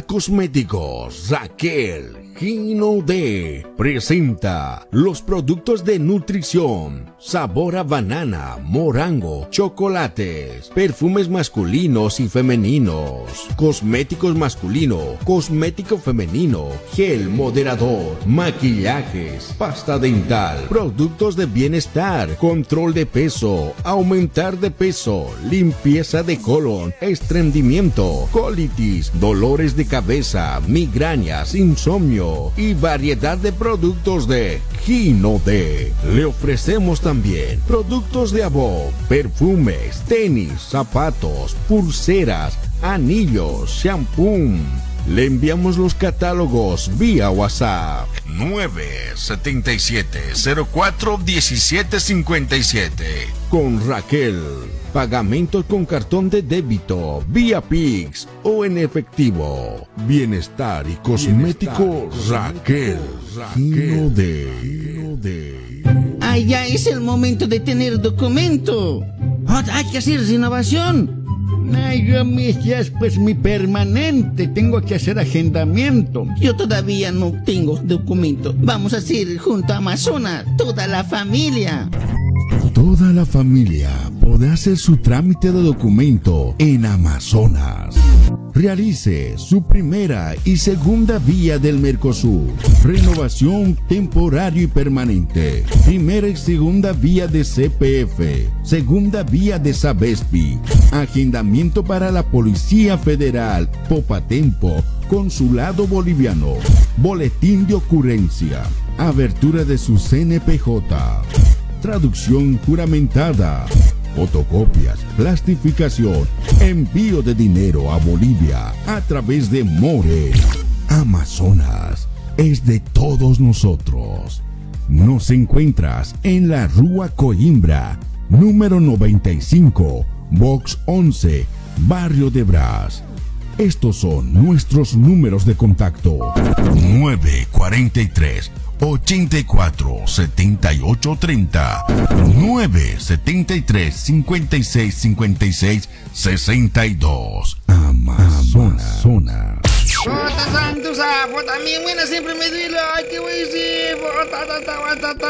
Cosméticos, Raquel Gino D. presenta los productos de nutrición, sabor a banana, morango, chocolates, perfumes masculinos y femeninos, cosméticos masculino, cosmético femenino, gel moderador, maquillajes, pasta dental, productos de bienestar, control de peso, aumentar de peso, limpieza de colon, estreñimiento, colitis, dolores de cabeza, migrañas, insomnio, y variedad de productos de Gino D. Le ofrecemos también productos de abo, perfumes, tenis, zapatos, pulseras, anillos, shampoo. Le enviamos los catálogos vía WhatsApp 977 04 1757 con Raquel. Pagamentos con cartón de débito, vía Pix o en efectivo. Bienestar y cosmético Raquel. Raquel de, de. Ah, ya es el momento de tener documento. Hay que hacer renovación. Ay, yo es pues mi permanente, tengo que hacer agendamiento. Yo todavía no tengo documento. Vamos a hacer junto a Amazonas, toda la familia. Toda la familia podrá hacer su trámite de documento en Amazonas. Realice su primera y segunda vía del Mercosur. Renovación temporario y permanente. Primera y segunda vía de CPF. Segunda vía de Sabespi. Agendamiento para la Policía Federal. Popatempo. Consulado Boliviano. Boletín de ocurrencia. Abertura de su CNPJ. Traducción juramentada fotocopias, plastificación, envío de dinero a Bolivia a través de More. Amazonas es de todos nosotros. Nos encuentras en la Rúa Coimbra, número 95, Box 11, Barrio de Brás. Estos son nuestros números de contacto. 943 84 78 30 9 73 56 56 62 Amazonas. Puta santo sapo, también buena siempre me duele, ay qué ta, ta.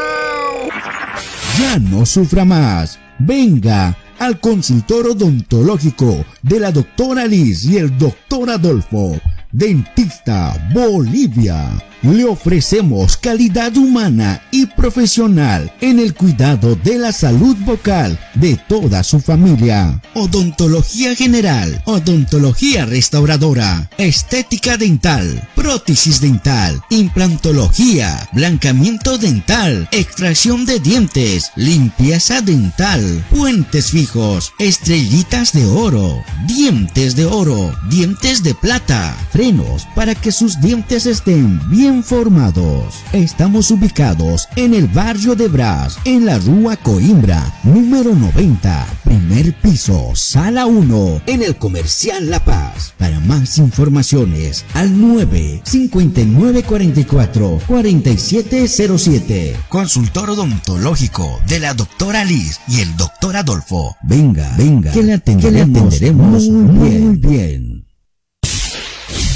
Ya no sufra más. Venga al consultor odontológico de la doctora Liz y el doctor Adolfo. Dentista Bolivia. Le ofrecemos calidad humana y profesional en el cuidado de la salud vocal de toda su familia. Odontología general, odontología restauradora, estética dental, prótesis dental, implantología, blancamiento dental, extracción de dientes, limpieza dental, puentes fijos, estrellitas de oro, dientes de oro, dientes de plata, frenos para que sus dientes estén bien formados. Estamos ubicados en el barrio de Brás, en la Rúa Coimbra, número 90, primer piso, sala 1, en el comercial La Paz. Para más informaciones, al 9 59 44 4707. Consultor odontológico de la doctora Liz y el doctor Adolfo. Venga, venga, que le atenderemos, que le atenderemos muy bien. Muy bien.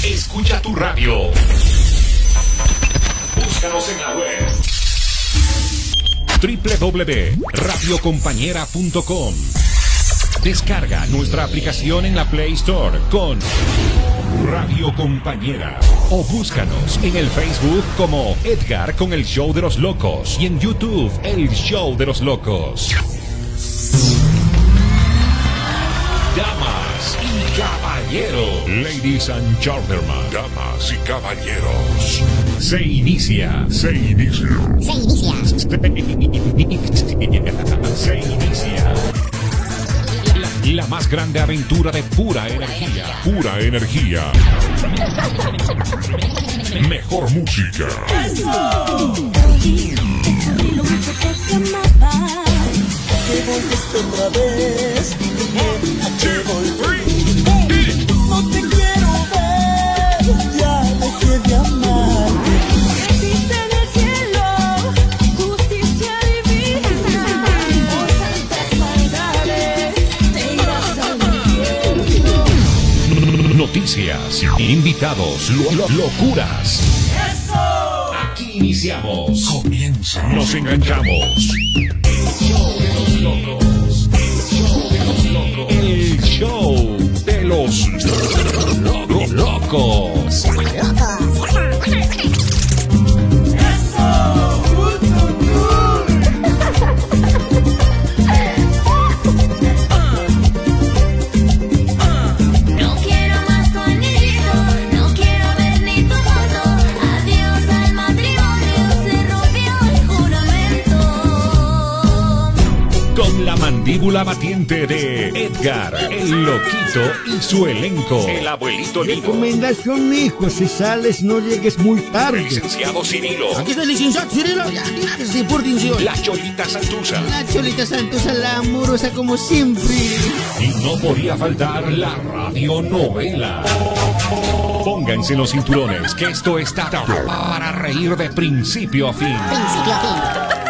Escucha tu radio. Búscanos en la web. www.radiocompañera.com Descarga nuestra aplicación en la Play Store con Radio Compañera. O búscanos en el Facebook como Edgar con el Show de los Locos y en YouTube El Show de los Locos. Damas caballeros. Ladies and gentlemen. Damas y caballeros. Se inicia. Se inicia. Se inicia. Se inicia. La, la más grande aventura de pura energía. Pura energía. Mejor música. Te volviste otra vez. ¿A qué dejé de amar. Existe en el cielo justicia divina. Por tantas maldades te irás al infierno. Noticias, invitados, lo- lo- locuras. Aquí iniciamos. Comienza. Nos enganchamos. El show de los lo- lo- locos. No la mandíbula batiente de Edgar, el loquito y su elenco. El abuelito Lino. Recomendación, hijo, si sales no llegues muy El tarde. licenciado Cirilo. Aquí está el licenciado Cirilo, ya, sí, por atención. La Cholita Santusa. La Cholita Santosa, la amorosa como siempre. Y no podía faltar la radionovela. Pónganse los cinturones, que esto está para reír de principio a fin. Principio a fin.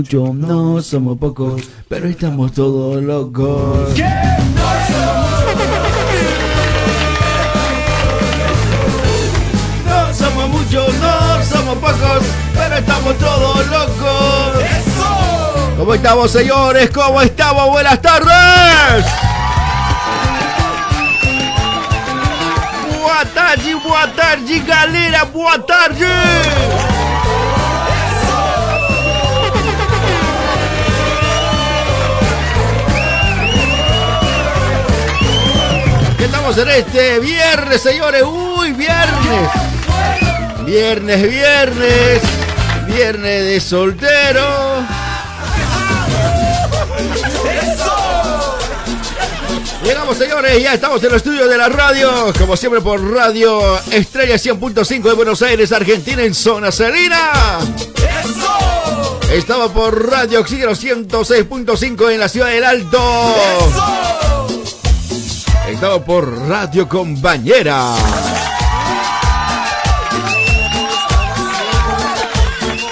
Muchos, no somos pocos, pero estamos todos locos. No somos muchos, no somos pocos, pero estamos todos locos. ¿Cómo estamos, señores? ¿Cómo estamos? Buenas tardes. Boa tarde, boa tarde, galera, boa tarde. Estamos en este viernes, señores. Uy, viernes. Viernes, viernes. Viernes de soltero. Llegamos, señores, ya estamos en el estudio de la radio, como siempre por Radio Estrella 100.5 de Buenos Aires, Argentina, en zona salina. Estaba por Radio Oxígeno 106.5 en la ciudad del Alto. Por Radio Compañera.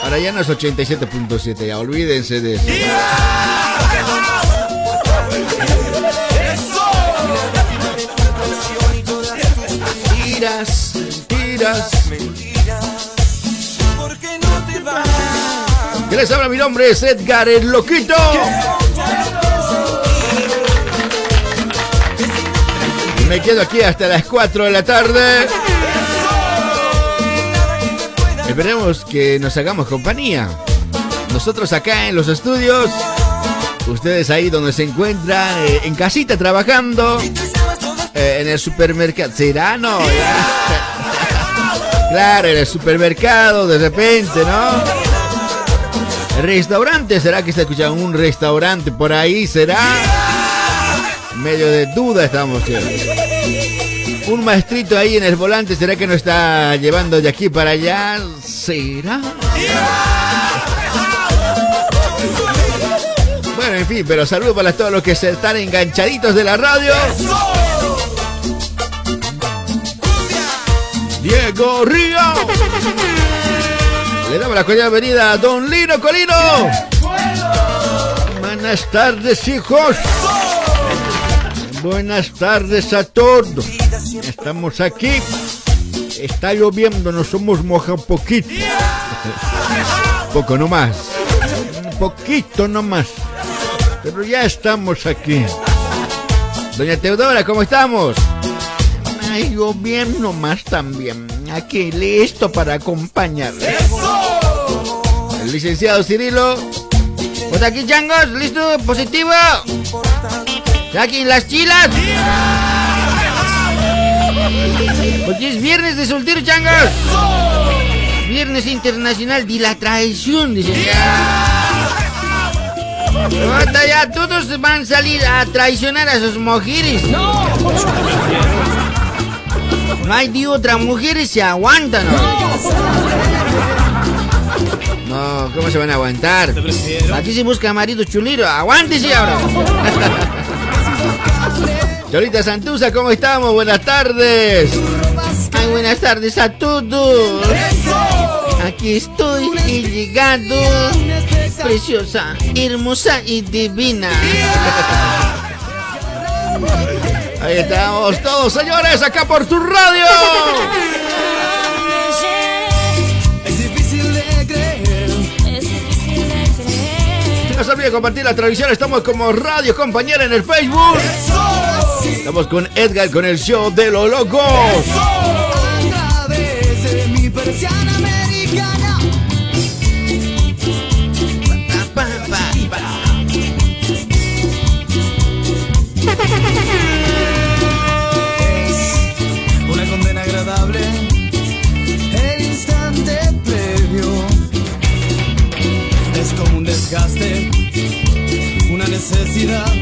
Ahora ya no es 87.7, ya olvídense de eso. Mentiras, mentiras, mentiras. ¿Qué les habla? Mi nombre es Edgar el Loquito. Me quedo aquí hasta las 4 de la tarde. Esperemos que nos hagamos compañía. Nosotros acá en los estudios, ustedes ahí donde se encuentran, eh, en casita trabajando, eh, en el supermercado. ¿Será? No. Claro, en el supermercado, de repente, ¿no? ¿El restaurante? ¿Será que está escuchando un restaurante por ahí? ¿Será? Medio de duda estamos. ¿sí? Un maestrito ahí en el volante, ¿será que nos está llevando de aquí para allá? ¿Será? Bueno, en fin, pero saludos para todos los que se están enganchaditos de la radio. Diego Río. Le damos la cordial bienvenida a Don Lino Colino. Buenas tardes, hijos. Buenas tardes a todos. Estamos aquí. Está lloviendo, nos somos moja un poquito. Poco nomás. Un poquito nomás. Pero ya estamos aquí. Doña Teodora, ¿cómo estamos? Ay, yo bien nomás también. Aquí listo para acompañarle. El licenciado Cirilo. Pues aquí, changos, listo, positivo. Aquí las chilas. Porque es viernes de soltero, changos. Viernes internacional de la traición, dicen. Ahorita ya todos van a salir a traicionar a sus mujeres. No. No hay de otra mujer se aguantan. No. no, ¿cómo se van a aguantar? Aquí se busca marido chuliro. Aguántese ahora. Cholita Santusa, ¿cómo estamos? Buenas tardes. Ay, buenas tardes a todos. Aquí estoy y llegando. Preciosa, hermosa y divina. Ahí estamos todos, señores, acá por tu radio. Es difícil de creer. No se olviden compartir la transmisión. Estamos como Radio Compañera en el Facebook. Estamos con Edgar con el show de los locos. A través de mi persiana americana. Una condena agradable. El instante previo. Es como un desgaste. Una necesidad.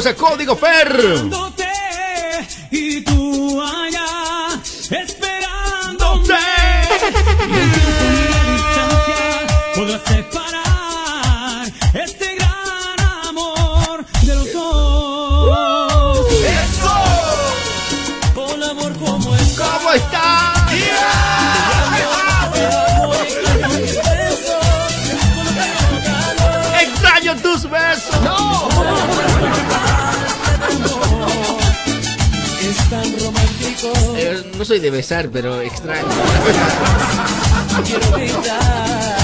Escuchamos a Código Fer. Soy de besar, pero extraño.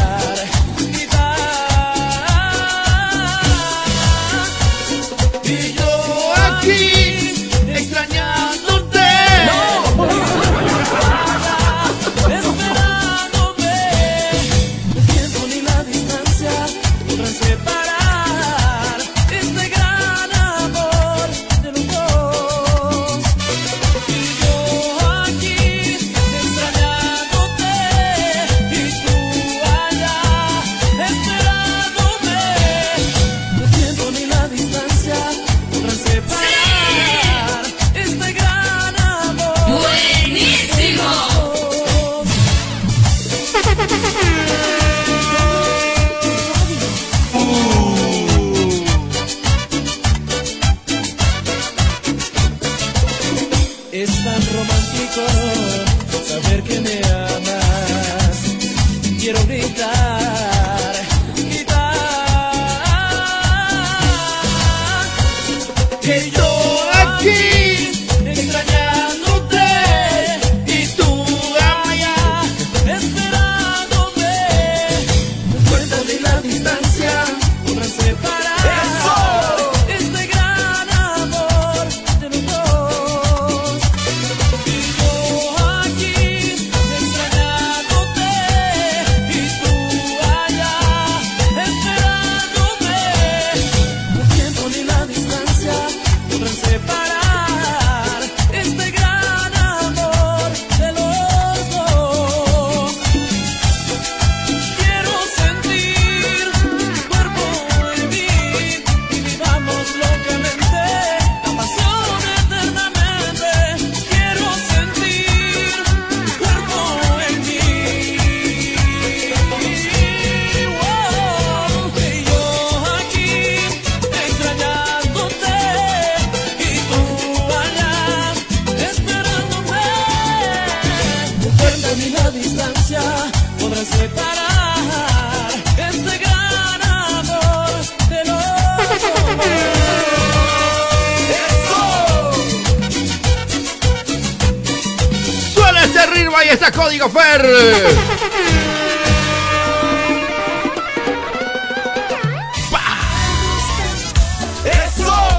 Fer.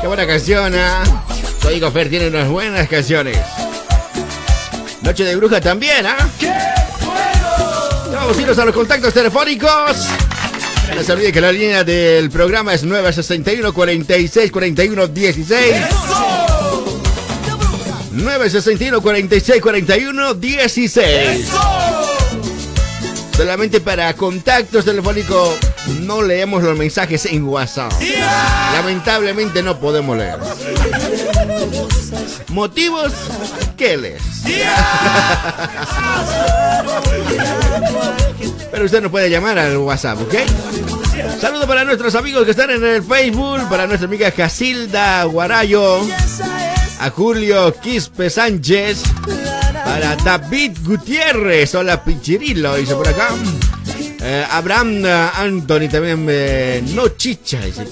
Qué buena canción, ¿ah? Código Fer tiene unas buenas canciones. Noche de Bruja también, ¿ah? Vamos a irnos a los contactos telefónicos. No se olvide que la línea del programa es 961 46 41 16. 961 46 41 16. Solamente para contactos telefónicos no leemos los mensajes en WhatsApp. Lamentablemente no podemos leer. ¿Motivos? ¿Qué les? Pero usted no puede llamar al WhatsApp, ¿ok? Saludos para nuestros amigos que están en el Facebook, para nuestra amiga Casilda Guarayo, a Julio Quispe Sánchez, para David Gutiérrez, hola Pichirilo, dice por acá. Eh, Abraham eh, Anthony también, eh, no chicha, dice.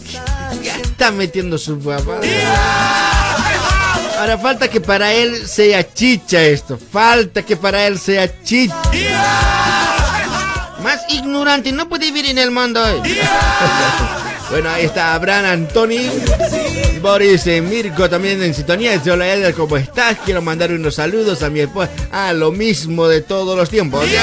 Ya está metiendo su papá. Ahora falta que para él sea chicha esto. Falta que para él sea chicha. Más ignorante no puede vivir en el mundo. eh. Bueno, ahí está Abraham Antoni. Boris eh, Mirko también en sintonía. Dice, Hola Edgar, ¿cómo estás? Quiero mandar unos saludos a mi esposa. Ah, lo mismo de todos los tiempos.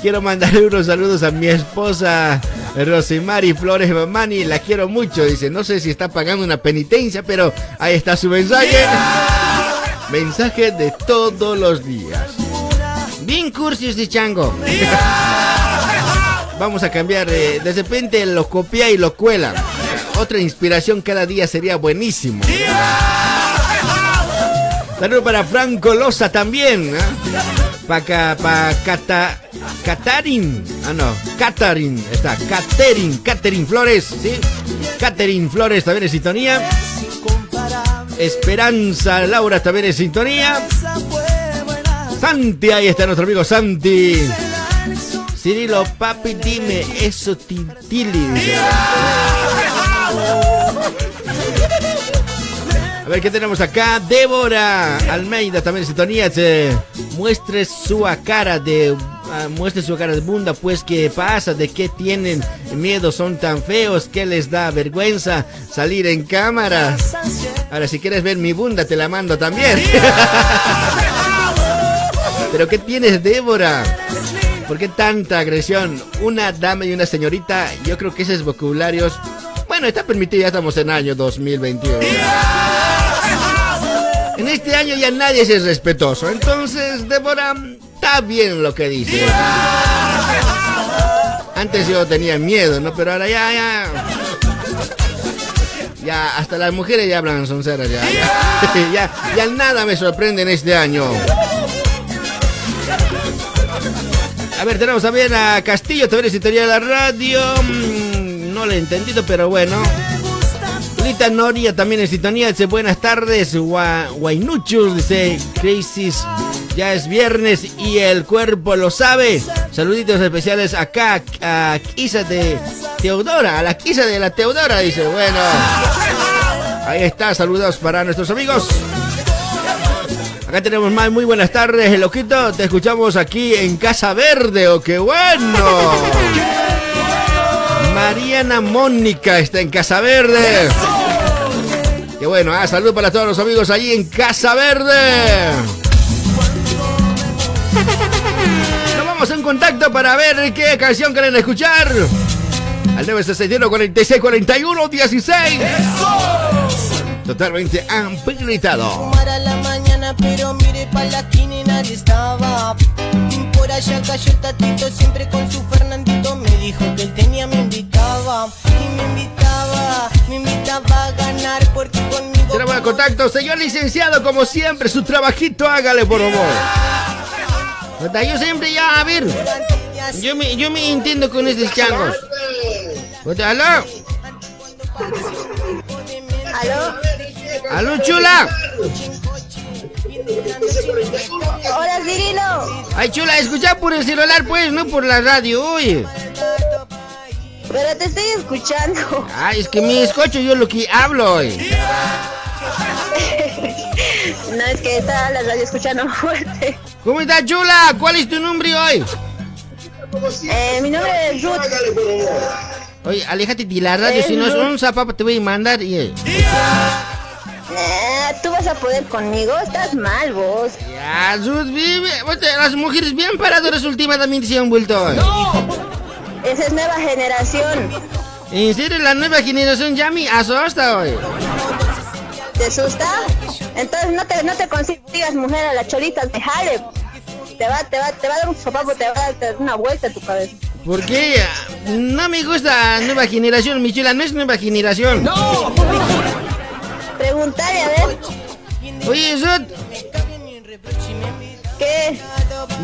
Quiero mandar unos saludos a mi esposa Rosemary Flores Mamani. La quiero mucho. Dice, no sé si está pagando una penitencia, pero ahí está su mensaje. Mensaje de todos los días. Bien cursis de chango. Vamos a cambiar. eh, de repente lo copia y lo cuela. Otra inspiración cada día sería buenísimo. Saludos para Franco Loza también. Para pa Cata, Catarin. Ah, no. Catarin. Está. Caterin. Caterin Flores. ¿Sí? Caterin Flores también en sintonía. Esperanza Laura también en sintonía. Santi, ahí está nuestro amigo Santi. Cirilo, papi, dime eso, Tintili. dice. A ver qué tenemos acá. Débora Almeida también sintonía. dice, muestre su cara de ah, muestre su cara de bunda, pues qué pasa, de qué tienen miedo, son tan feos, que les da vergüenza salir en cámara. Ahora si quieres ver mi bunda te la mando también. Pero qué tienes, Débora? ¿Por qué tanta agresión? Una dama y una señorita, yo creo que esos vocabularios, bueno, está permitido, ya estamos en año 2021. En este año ya nadie es respetuoso, entonces Débora está bien lo que dice. Antes yo tenía miedo, ¿no? Pero ahora ya, ya. Ya, hasta las mujeres ya hablan sonceras, ya. Ya, ya, ya nada me sorprende en este año. A ver, tenemos ver a Castillo, te ves historia de la radio. Mm, No lo he entendido, pero bueno. Lita Noria también en sintonía. Dice buenas tardes. Gua- Guainuchos, dice Crisis. Ya es viernes y el cuerpo lo sabe. Saluditos especiales acá a Kisa de Teodora. A la Kisa de la Teodora, dice. Bueno. Ahí está, saludos para nuestros amigos. Acá tenemos más, muy buenas tardes, el ojito. Te escuchamos aquí en Casa Verde, oh, qué bueno. Mariana Mónica está en Casa Verde. Qué bueno, ah, salud para todos los amigos allí en Casa Verde. Nos vamos en contacto para ver qué canción quieren escuchar. Al 961 46 41 16. Totalmente habilitado. Allá cayó el tatito, siempre con su Fernandito. Me dijo que él tenía, me invitaba. Y me invitaba, me invitaba a ganar porque conmigo. Tenemos el contacto, señor licenciado, como siempre, su trabajito hágale por favor. Yo siempre ya, a ver, yo me, yo me entiendo con estos changos. ¿Aló? ¿Aló? ¿Aló, chula? Hola, Cirilo. Ay, chula, escucha por el celular, pues, no por la radio, oye. Pero te estoy escuchando. Ay, es que me escucho yo lo que hablo, oye. No, es que está la radio escuchando fuerte. ¿Cómo estás, chula? ¿Cuál es tu nombre hoy? Eh, mi nombre es Ruth. Oye, aléjate de la radio, si no es un zapato te voy a mandar. y, eh. ¿Tú vas a poder conmigo? Estás mal, vos. Ya, vive. Las mujeres bien paradoras últimamente se han vuelto hoy. Esa es nueva generación. En serio, la nueva generación ya me asusta hoy. ¿Te asusta? Entonces no te, no te consigas mujer a la cholita de Halep. Te va, te, va, te va a dar un sopapo, te va a dar una vuelta a tu cabeza. ¿Por qué? No me gusta la nueva generación, mi chula, no es nueva generación. Pregúntale, a ver. Oye, Ruth, ¿Qué?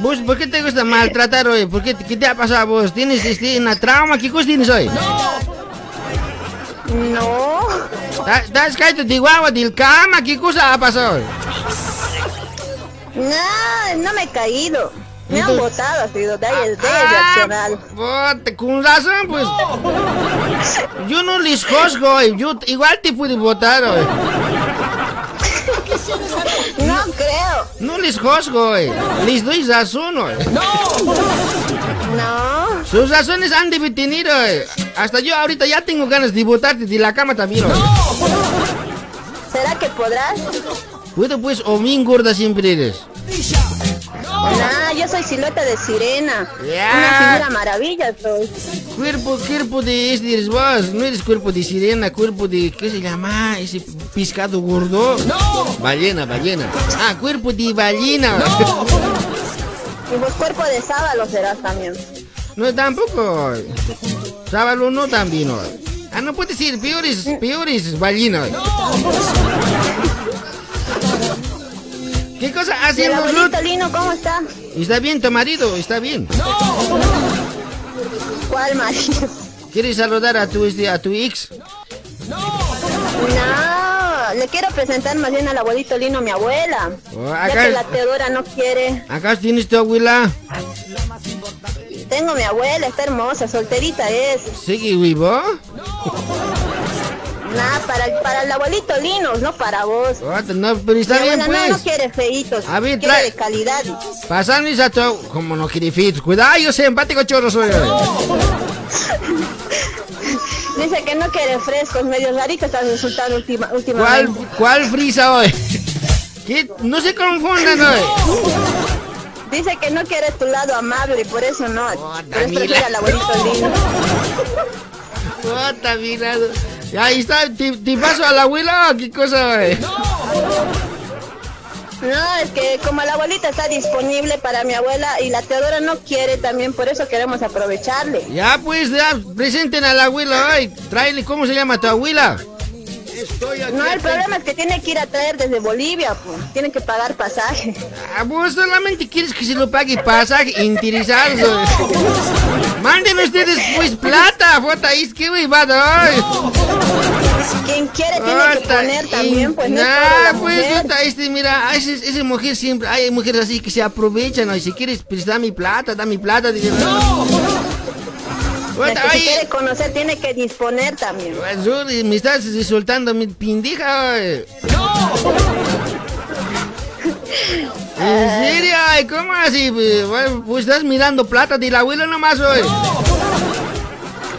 ¿vos por qué te gusta maltratar hoy? ¿Por qué, ¿Qué te ha pasado a vos? ¿Tienes este, una trauma? ¿Qué cosa tienes hoy? No. ¿Estás- ¿Estás caído de guagua del cama? ¿Qué cosa ha pasado hoy? No, no me he caído. Me han ha sido de ahí, de ahí Ah, reaccionado. bote, con razón, pues. Yo no les juzgo hoy. Yo igual te pude votar hoy. No creo. No les juzgo hoy. Les doy razón hoy. No. Sus razones han de tener hoy. Hasta yo ahorita ya tengo ganas de votarte de la cama también hoy. ¿Será que podrás? Puedo pues o bien gorda siempre eres. Nah, yo soy silueta de sirena. Ya. Una figura maravilla soy. Cuerpo, cuerpo de vos. No eres cuerpo de sirena, cuerpo de. ¿Qué se llama? Ese pescado gordo. Ballena, ballena. Ah, cuerpo de ballena. Y vos cuerpo de sábalo serás también. No, tampoco. Sábalo no también. Ah, no puede ser. Peores, peores ballenas. ¿Qué cosa ¿Y el haciendo Ruth? abuelito Lino cómo está? Está bien tu marido, está bien. ¿Cuál marido? ¿Quieres saludar a tu, este, a tu ex? No, le quiero presentar más bien al abuelito Lino, mi abuela. Oh, Ya acá- que la Teodora no quiere. Acá tienes tu abuela. Tengo mi abuela, está hermosa, solterita es. ¿Sigue vivo? Nada, para, para el abuelito Linos, no para vos. Puta, No, pero está bien, abuela no, no pues. quiere feitos, A ver, quiere de calidad. Pasarme a tu... Como no quiere fit. Cuidado, yo soy empático chorro soy. Dice que no quiere frescos, medio rarito está resultando última, ¿Cuál, últimamente. cuál frisa hoy? ¿Qué? No se confundan hoy. Dice que no quiere tu lado amable, por eso no. por eso prefiere al abuelito mira. Ya, Ahí está, ¿te, te paso a la abuela o qué cosa, güey? No, es que como la abuelita está disponible para mi abuela y la Teodora no quiere también, por eso queremos aprovecharle. Ya, pues, ya, presenten a la abuela hoy. Tráele, ¿cómo se llama tu abuela? No, el problema es que tiene que ir a traer desde Bolivia, pues. Tiene que pagar pasaje. Ah, vos solamente quieres que se lo pague pasaje interesados. güey. Manden ustedes, pues, plata, foto ahí, es que güey, va hoy. Quien quiere tiene que poner también, pues no Nah, pues, este, mira, esa, esa mujer siempre, hay mujeres así que se aprovechan, ¿no? Y si quieres, pues, da mi plata, da mi plata. Dice, no. Que quiere conocer tiene que disponer también. Pues, me estás soltando mi pindija, güey. ¿En serio? Ay, ¿Cómo así? Pues, pues estás mirando plata de la abuela nomás hoy.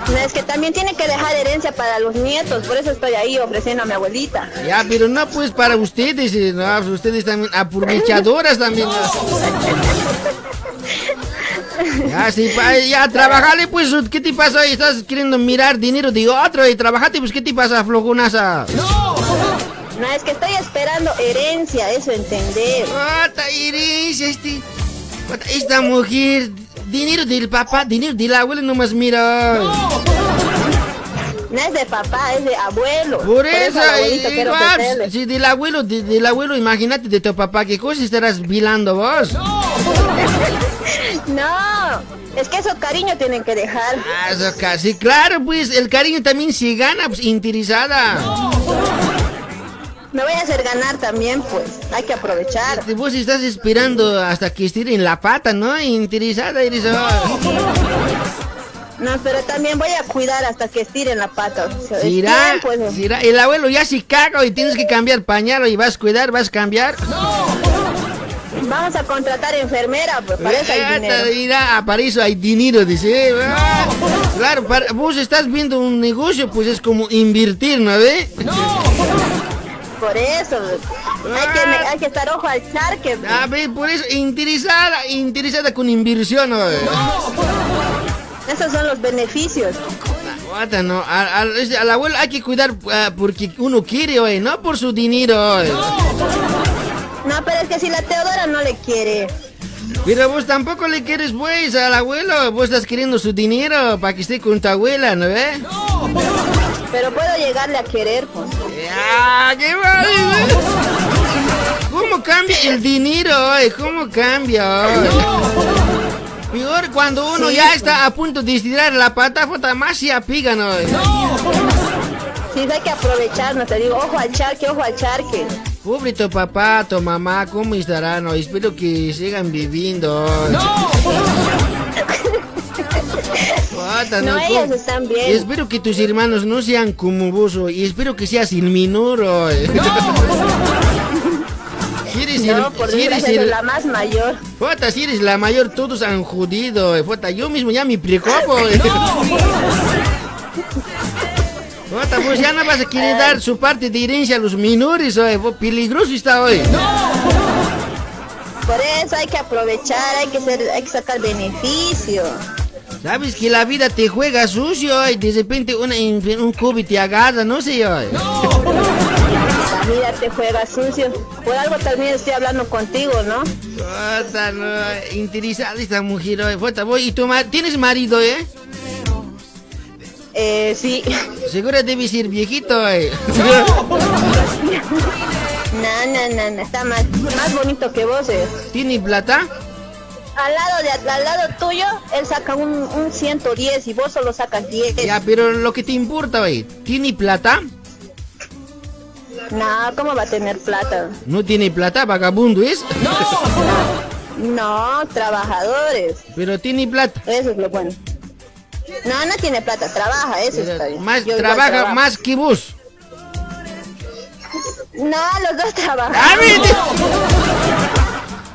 No, Es que también tiene que dejar herencia para los nietos, por eso estoy ahí ofreciendo a mi abuelita. Ya, pero no pues para ustedes, eh, no, ustedes también aprovechadoras también. ¿no? Ya, sí, pa- ya, trabajale pues, ¿qué te pasa? Estás queriendo mirar dinero de otro y trabajate, pues, ¿qué te pasa, flojonaza? No, es que estoy esperando herencia, eso entender. Herencia, este. Esta mujer, dinero del papá, dinero del abuelo, nomás mira. No es de papá, es de abuelo. Por eso, igual, ofrecerle. si del abuelo, de- del abuelo, imagínate de tu papá, ¿qué cosa estarás vilando vos? No, es que esos cariños tienen que dejar. Ah, eso casi, claro, pues el cariño también se gana, pues interesada. Me voy a hacer ganar también, pues. Hay que aprovechar. Este, Vos estás esperando hasta que estiren la pata, ¿no? Interesada eres. oh. No, pero también voy a cuidar hasta que estiren la pata. O sea, es Será, tiempo, eso. será, el abuelo ya se caga y tienes que cambiar pañal y vas a cuidar, vas a cambiar. Vamos a contratar enfermera, pues para eso hay dinero. Mira, para eso hay dinero, dice. Ah, Claro, para- vos estás viendo un negocio, pues es como invertir, ¿no ve? Por eso. Hay que, hay que estar ojo al charque. pues. A ver, por eso, interesada, interesada con inversión, ¿no? Esos son los beneficios. No, a- a- al abuelo hay que cuidar ah, porque uno quiere, no por su dinero. No, pero es que si la Teodora no le quiere. Pero vos tampoco le quieres, pues, al abuelo. Vos estás queriendo su dinero para que esté con tu abuela, ¿no ve? Pero puedo llegarle a querer, pues. ¡Ah, qué mal! ¿Cómo cambia el dinero, oye? ¿Cómo cambia, oye? Peor cuando uno ya está a punto de estirar la pata, más se apigan, oye. Sí, hay que aprovechar, no te digo, ojo al charque, ojo al charque. Pobre tu papá, tu mamá, ¿cómo estarán? No, espero que sigan viviendo. No, están bien. Espero que tus hermanos no sean como vos, y espero que seas el menor. Si eres el- No, por si eres el- la más mayor. Puta, si eres la mayor, todos han jodido. eh. Puta, yo mismo ya me preocupo. eh. Puta, pues ya no vas a querer dar su parte de herencia a los menores, oye. Peligroso está hoy. Por eso hay que aprovechar, hay que, ser, hay que sacar beneficio. Sabes que la vida te juega sucio y de repente una, un COVID te agarra, no sé yo. La vida te juega sucio. Por algo también estoy hablando contigo, ¿no? Puta, no, interesada esta mujer, oye. Puta, voy, ¿y tu ma- tienes marido, eh? Eh, sí. Seguro debe ser viejito, eh. No, no, no, no, está más, más bonito que vos. eh. ¿Tiene plata? Al lado, de, al lado tuyo, él saca un, un 110 y vos solo sacas 10. Ya, pero lo que te importa, oye, ¿tiene plata? No, ¿cómo va a tener plata? No tiene plata, vagabundo es. No, trabajadores. Pero tiene plata. Eso es lo bueno. No, no tiene plata, trabaja, eso está bien. Más Yo trabaja más que vos. No, los dos trabajan. A ver, de-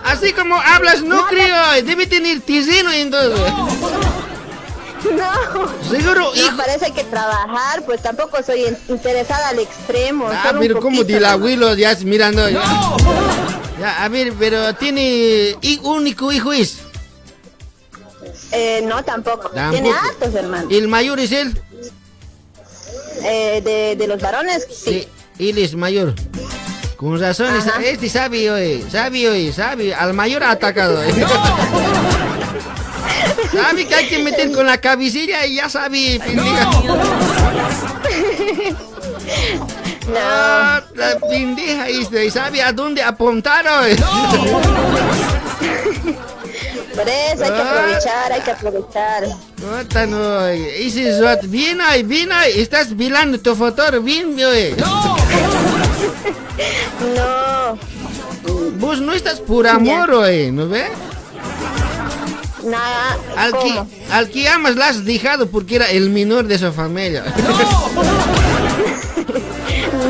Así como hablas, no creo. Debe tener tisino entonces. No. Seguro, No, hijo. parece que trabajar, pues tampoco soy in- interesada al extremo. Ah, pero como del abuelo, ya mirando. Ya. Ya, a ver, pero tiene único hijo es. Eh, no, tampoco. Tampoco. Tiene hartos, hermano. El mayor es él. Eh, de, de los varones, sí. Sí, él es mayor. Con razón, Ajá. este sabe, oye, sabe, oye, sabe. Al mayor ha atacado. eh. sabe que hay que meter con la cabecilla y ya sabe, pendeja. Ah, la pendeja este, sabe a dónde apuntar, oye. Hay que Ah. aprovechar, hay que aprovechar. Puta, no. Ese bien ahí, bien ahí. Estás vilando tu foto, bien, oye. No, Vos no estás por amor, oye, ¿no ves? nada. Al que, al que amas la has dejado porque era el menor de su familia.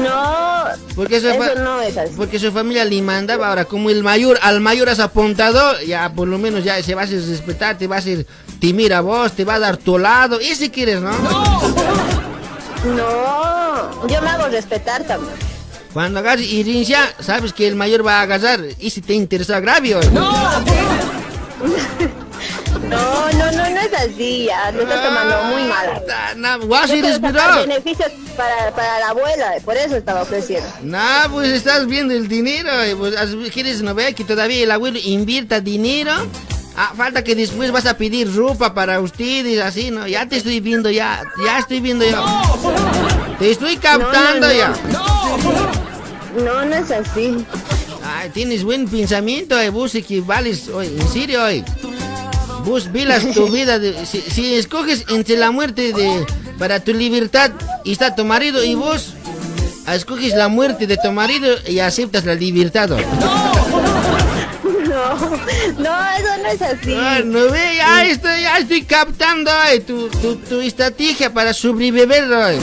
No, Porque su, fa- eso no es así. porque su familia le mandaba ahora como el mayor, al mayor has apuntado, ya por lo menos ya se va a hacer respetar, te va a hacer, te mira a vos, te va a dar tu lado, ese quieres, ¿no? No, yo me hago respetar también. Cuando hagas irincia, sabes que el mayor va a agarrar y si te interesa grave, oye. No, no, no, no es así, ya. Lo estás tomando muy mal. Ah, na- guau, si Yo eres quiero sacar bro. beneficios para, para la abuela, por eso estaba ofreciendo. No, pues estás viendo el dinero. y Pues, ¿Quieres no ver que todavía el abuelo invierta dinero? Ah, falta que después vas a pedir ropa para ustedes, así, ¿no? Ya te estoy viendo, ya, ya estoy viendo ya. Te estoy captando No, no, no. ya. No, no es así. Ay, tienes buen pensamiento, eh, vos que vales, oye, en serio, oye. Vos velas tu vida, de- si, si escoges entre la muerte de para tu libertad y está tu marido y vos escoges la muerte de tu marido y aceptas la libertad. oye. No, no, eso no es así. Ah, no ve, ya estoy, ya estoy captando tu, tu, tu estrategia para sobrevivir. oye.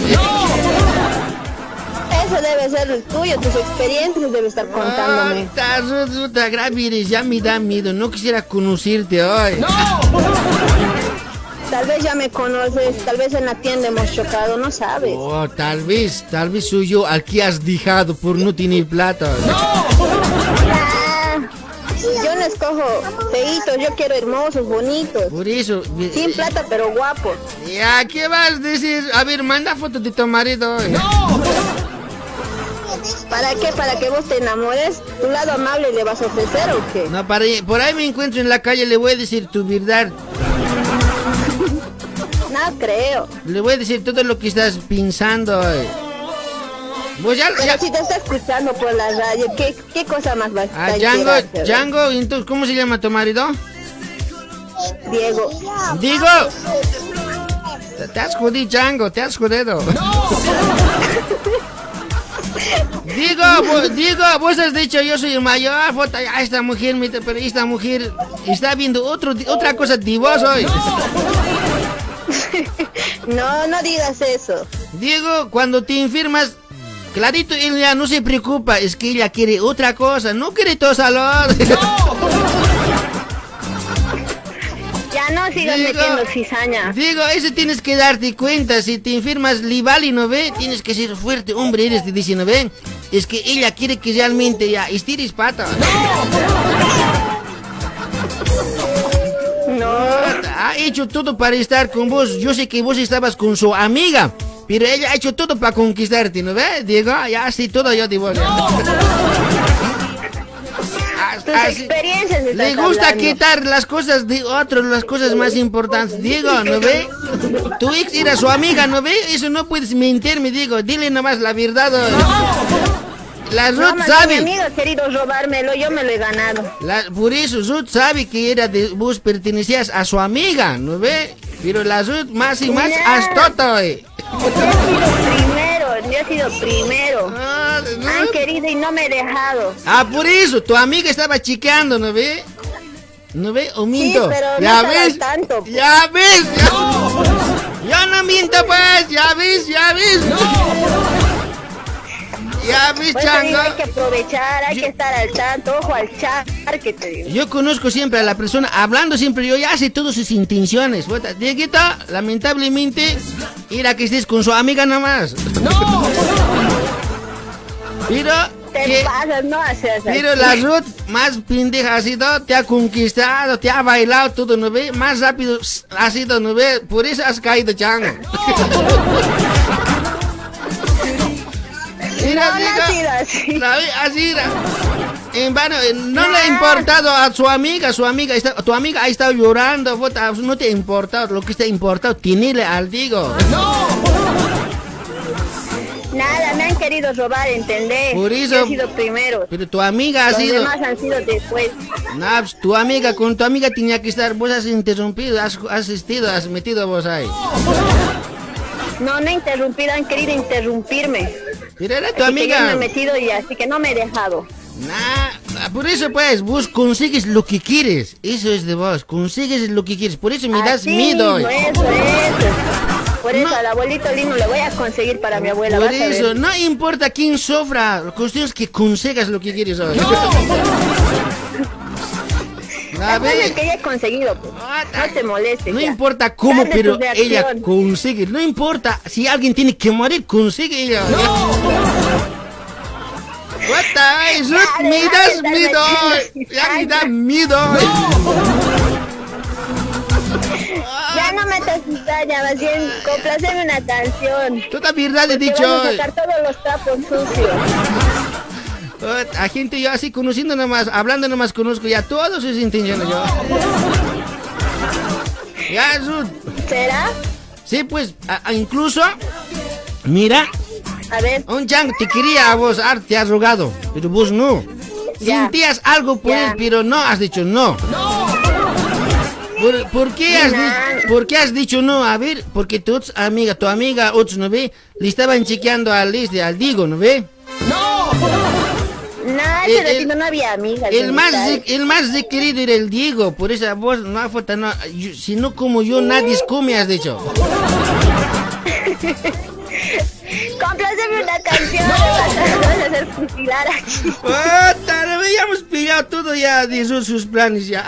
Eso debe ser el tuyo, tus experiencias debe estar contándome. Ah, ta- ruta, grave eres, ya me da miedo, no quisiera conocerte hoy. Tal vez ya me conoces, tal vez en la tienda hemos chocado, no sabes. Oh, tal vez, tal vez soy yo al que has dejado por no tener plata. Ah, yo no escojo feitos, yo quiero hermosos, bonitos. Por eso. Sin plata, pero guapos. Ya, ¿qué vas a decir? A ver, manda fotos de tu marido. hoy. ¿Para qué? ¿Para que vos te enamores? ¿Tu lado amable le vas a ofrecer o qué? No, para, por ahí me encuentro en la calle, le voy a decir tu verdad. No creo. Le voy a decir todo lo que estás pensando. Vos ya, Pero ya- si te está escuchando por la radio, ¿qué, qué cosa más va a Ah, Django, Django, entonces, ¿cómo se llama tu marido? Diego. Digo. Te- has jodido, Django, te has jodido. Digo, vo- digo, vos has dicho yo soy el mayor, foto, ya esta mujer, me- pero esta mujer está viendo otro, otra cosa de vos hoy. No, no digas eso. Digo, cuando te enfermas, clarito, ella no se preocupa, es que ella quiere otra cosa, no quiere tu salud. No sigas Digo- metiendo cizaña. Digo, eso tienes que darte cuenta. Si te enfermas Livali, ¿no ve? Tienes que ser fuerte, hombre, eres te ¿no ve? Es que ella quiere que realmente ya estires pata. No, Ha hecho todo para estar con vos. Yo sé que vos estabas con su amiga, pero ella ha hecho todo para conquistarte, ¿no ve? Digo, ya sí, todo yo de vos. Ah, tus así- experiencias Le gusta hablando. quitar las cosas de otros, las cosas más importantes. Digo, ¿no ve? Tu ex era su amiga, ¿no ve? Eso no puedes mentirme, digo. Dile nomás la verdad. La No, Ruth más bien, mi sabe. amigo ha querido robármelo, yo me lo he ganado. La- por eso Ruth sabe que era de, vos pertenecías a su amiga, ¿no ve? Pero la Ruth más y más Ya. astota, eh. Yo he sido primero, yo he sido primero. Ah, ¿no? Querido y no me he dejado. Ah, por eso, tu amiga estaba chiqueando, ¿no ve? ¿No ve? ¿O miento? pero no ¿Ya estaba ves? al tanto, pues. ¿Ya ves? Ya... Yo no miento, pues, ya ves, ya ves. Ya ves, Por eso digo, changa. hay que aprovechar, hay Yo- que estar al tanto, ojo al char, que te digo. Yo conozco siempre a la persona, hablando siempre, yo ya sé todas sus intenciones. Dieguito, lamentablemente, ir a que estés con su amiga nomás. ¡No! Pero, Te que, pasas, no haces pero la Ruth, más pendeja ha sido, te ha conquistado, te ha bailado todo, ¿no ve? Más rápido ha sido, ¿no ve? Por eso has caído, chango. Mira, No, no ha sido así. la ve- así era. En vano, eh, no le ha importado a su amiga, su amiga, está, tu amiga ha estado llorando, no te ha importado, lo que te ha importado, tenerle al digo. Nada, me han querido robar, ¿entendés? Por eso- Yo he sido primero. Pero tu amiga ha Los sido, demás han sido después. Nah, pues, tu amiga, con tu amiga tenía que estar, vos has interrumpido, has asistido, has metido vos ahí. No, no he interrumpido, han querido interrumpirme. Pero era tu Así que yo amiga. me he metido y así que no me he dejado. Nah, por eso pues, vos consigues lo que quieres. Eso es de vos, consigues lo que quieres. Por eso me das Así miedo. mismo, Eso, eso. Por eso al abuelito lindo le voy a conseguir para mi abuela. Por eso, no importa quién sofra, la cuestión es que consigas lo que quieres hoy. La A es que ya he conseguido. pues. No te molestes. no ya. importa cómo, Dale pero ella consigue. No importa si alguien tiene que morir, consigue ella. What the Dale, me das miedo. Ya me da miedo. Ya no me te cizaña, más bien complaceme una canción. Toda verdad he Porque dicho. vas a sacar todos los trapos sucios. Oh, A gente yo así conociendo nomás, hablando nomás conozco ya todos sus intenciones yo. Ya, Ruth. ¿Será? Sí, pues, a- a incluso, mira, A ver, un chang te quería a vos, ar, te has rogado, pero vos no. Ya. Sentías algo por Ya. él, pero no has dicho no. ¿Por, por qué has ¿Por qué has dicho no? A ver, porque tu amiga, tu amiga, otros, ¿no ve? Le estaban chequeando al este, al Digo, ¿no ve? nada, El- ese el- ratito no había amigas. El más, de- el más de querido era el Diego, por esa voz no hace falta, no, si no como yo, nadie come, has dicho. Compláceme una canción, me vas a, hacer fusilar aquí. Puta, no habíamos pillado todo ya de sus, sus planes ya.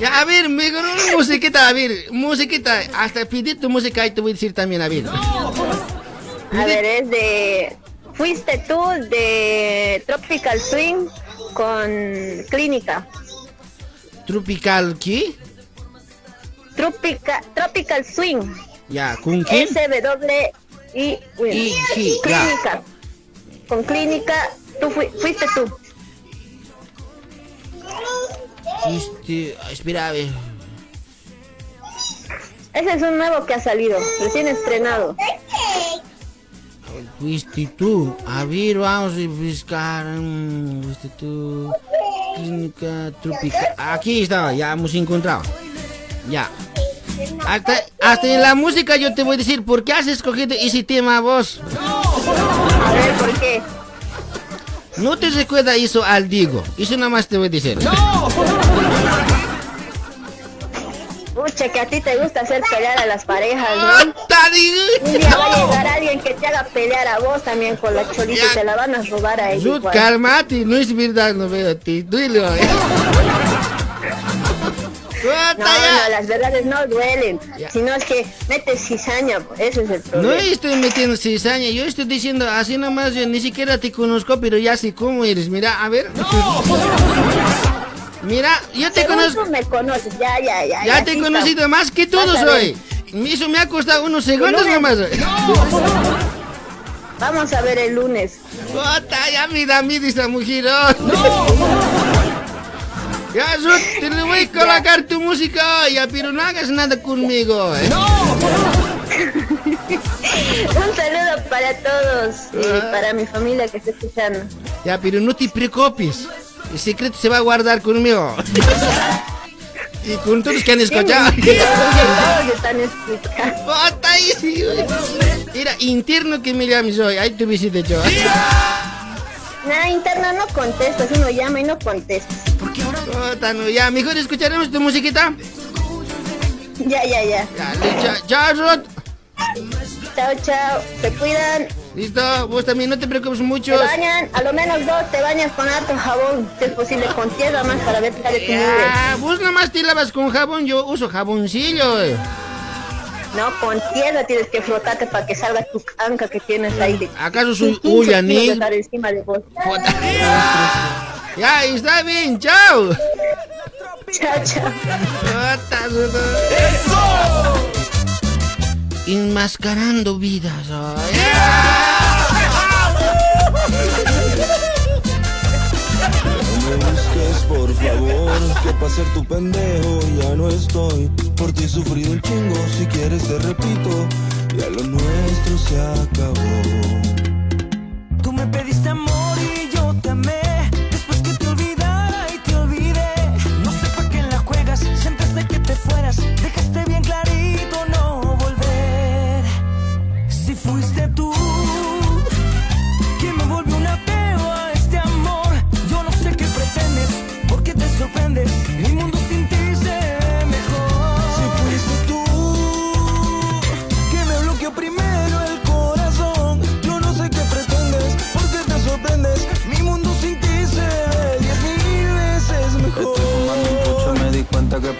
Ya, a ver, mejor una musiquita, a ver, musiquita, hasta pedir tu música y te voy a decir también, a ver. A ver, es de. Fuiste tú de Tropical Swing con Clínica. Tropical, ¿qué? Tropica, Tropical Swing. Ya, ¿con quién? SW y Y- sí, ya. Clínica. Con Clínica, tú fui- fuiste tú. Este, espera, a ver. Ese es un nuevo que ha salido, recién estrenado. Tú. A ver, vamos a buscar. mm, tú. Clínica tropical. Aquí está, ya hemos encontrado. Ya. Hasta, hasta en la música yo te voy a decir por qué has escogido ese tema vos. A ver, ¿por qué? No te recuerda eso al Diego. Eso nada más te voy a decir. Pucha, que a ti te gusta hacer pelear a las parejas, ¿no? Un día va a llegar alguien que te haga pelear a vos también con la cholita y te la van a robar a ella. Ruth, igual. cálmate, no es verdad, no veo a ti. Duele. No, no, las verdades no duelen, Ya. sino es que metes cizaña, pues, ese es el No problema. estoy metiendo cizaña, yo estoy diciendo así nomás, yo ni siquiera te conozco, pero ya sé cómo eres. Mira, a ver. Mira, yo te conozco. me conoces, ya, ya, ya. Ya ya, te he sí, conocido está. más que todos hoy. Eso me ha costado unos segundos nomás. Vamos a ver el lunes. Puta, ya miedo esta mujer. oh. Ya, Ruth, te le voy a colocar tu música, ya, pero no hagas nada conmigo. eh. Un saludo para todos y Ah. para mi familia que está escuchando. Ya, pero no te preocupes. El secreto se va a guardar conmigo. y con todos los que han escuchado. Sí, todos están escuchando. Mira, interno que me llames hoy. Ahí te visité yo. Nada, interno no contestas, uno llama y no contestas. Ya, mejor escucharemos tu musiquita. Ya, ya, ya. Dale, chao, chao, Ruth. chao, chao. Se cuidan, Listo, vos también no te preocupes mucho. se bañan, a lo menos dos te bañas con harto jabón, si es posible con tierra más para ver de tu. Ah, vos nomás te lavas con jabón, yo uso jaboncillo. eh. No, con tierra tienes que frotarte para que salga tu canca que tienes ahí. De ¿Acaso soy 15 kilos de Uyanil? encima de vos. Ya, está bien, chao. Chao, chao. Enmascarando vidas. ay. No me busques, por favor, que pa' ser tu pendejo ya no estoy. Por ti he sufrido un chingo, si quieres te repito, ya lo nuestro se acabó.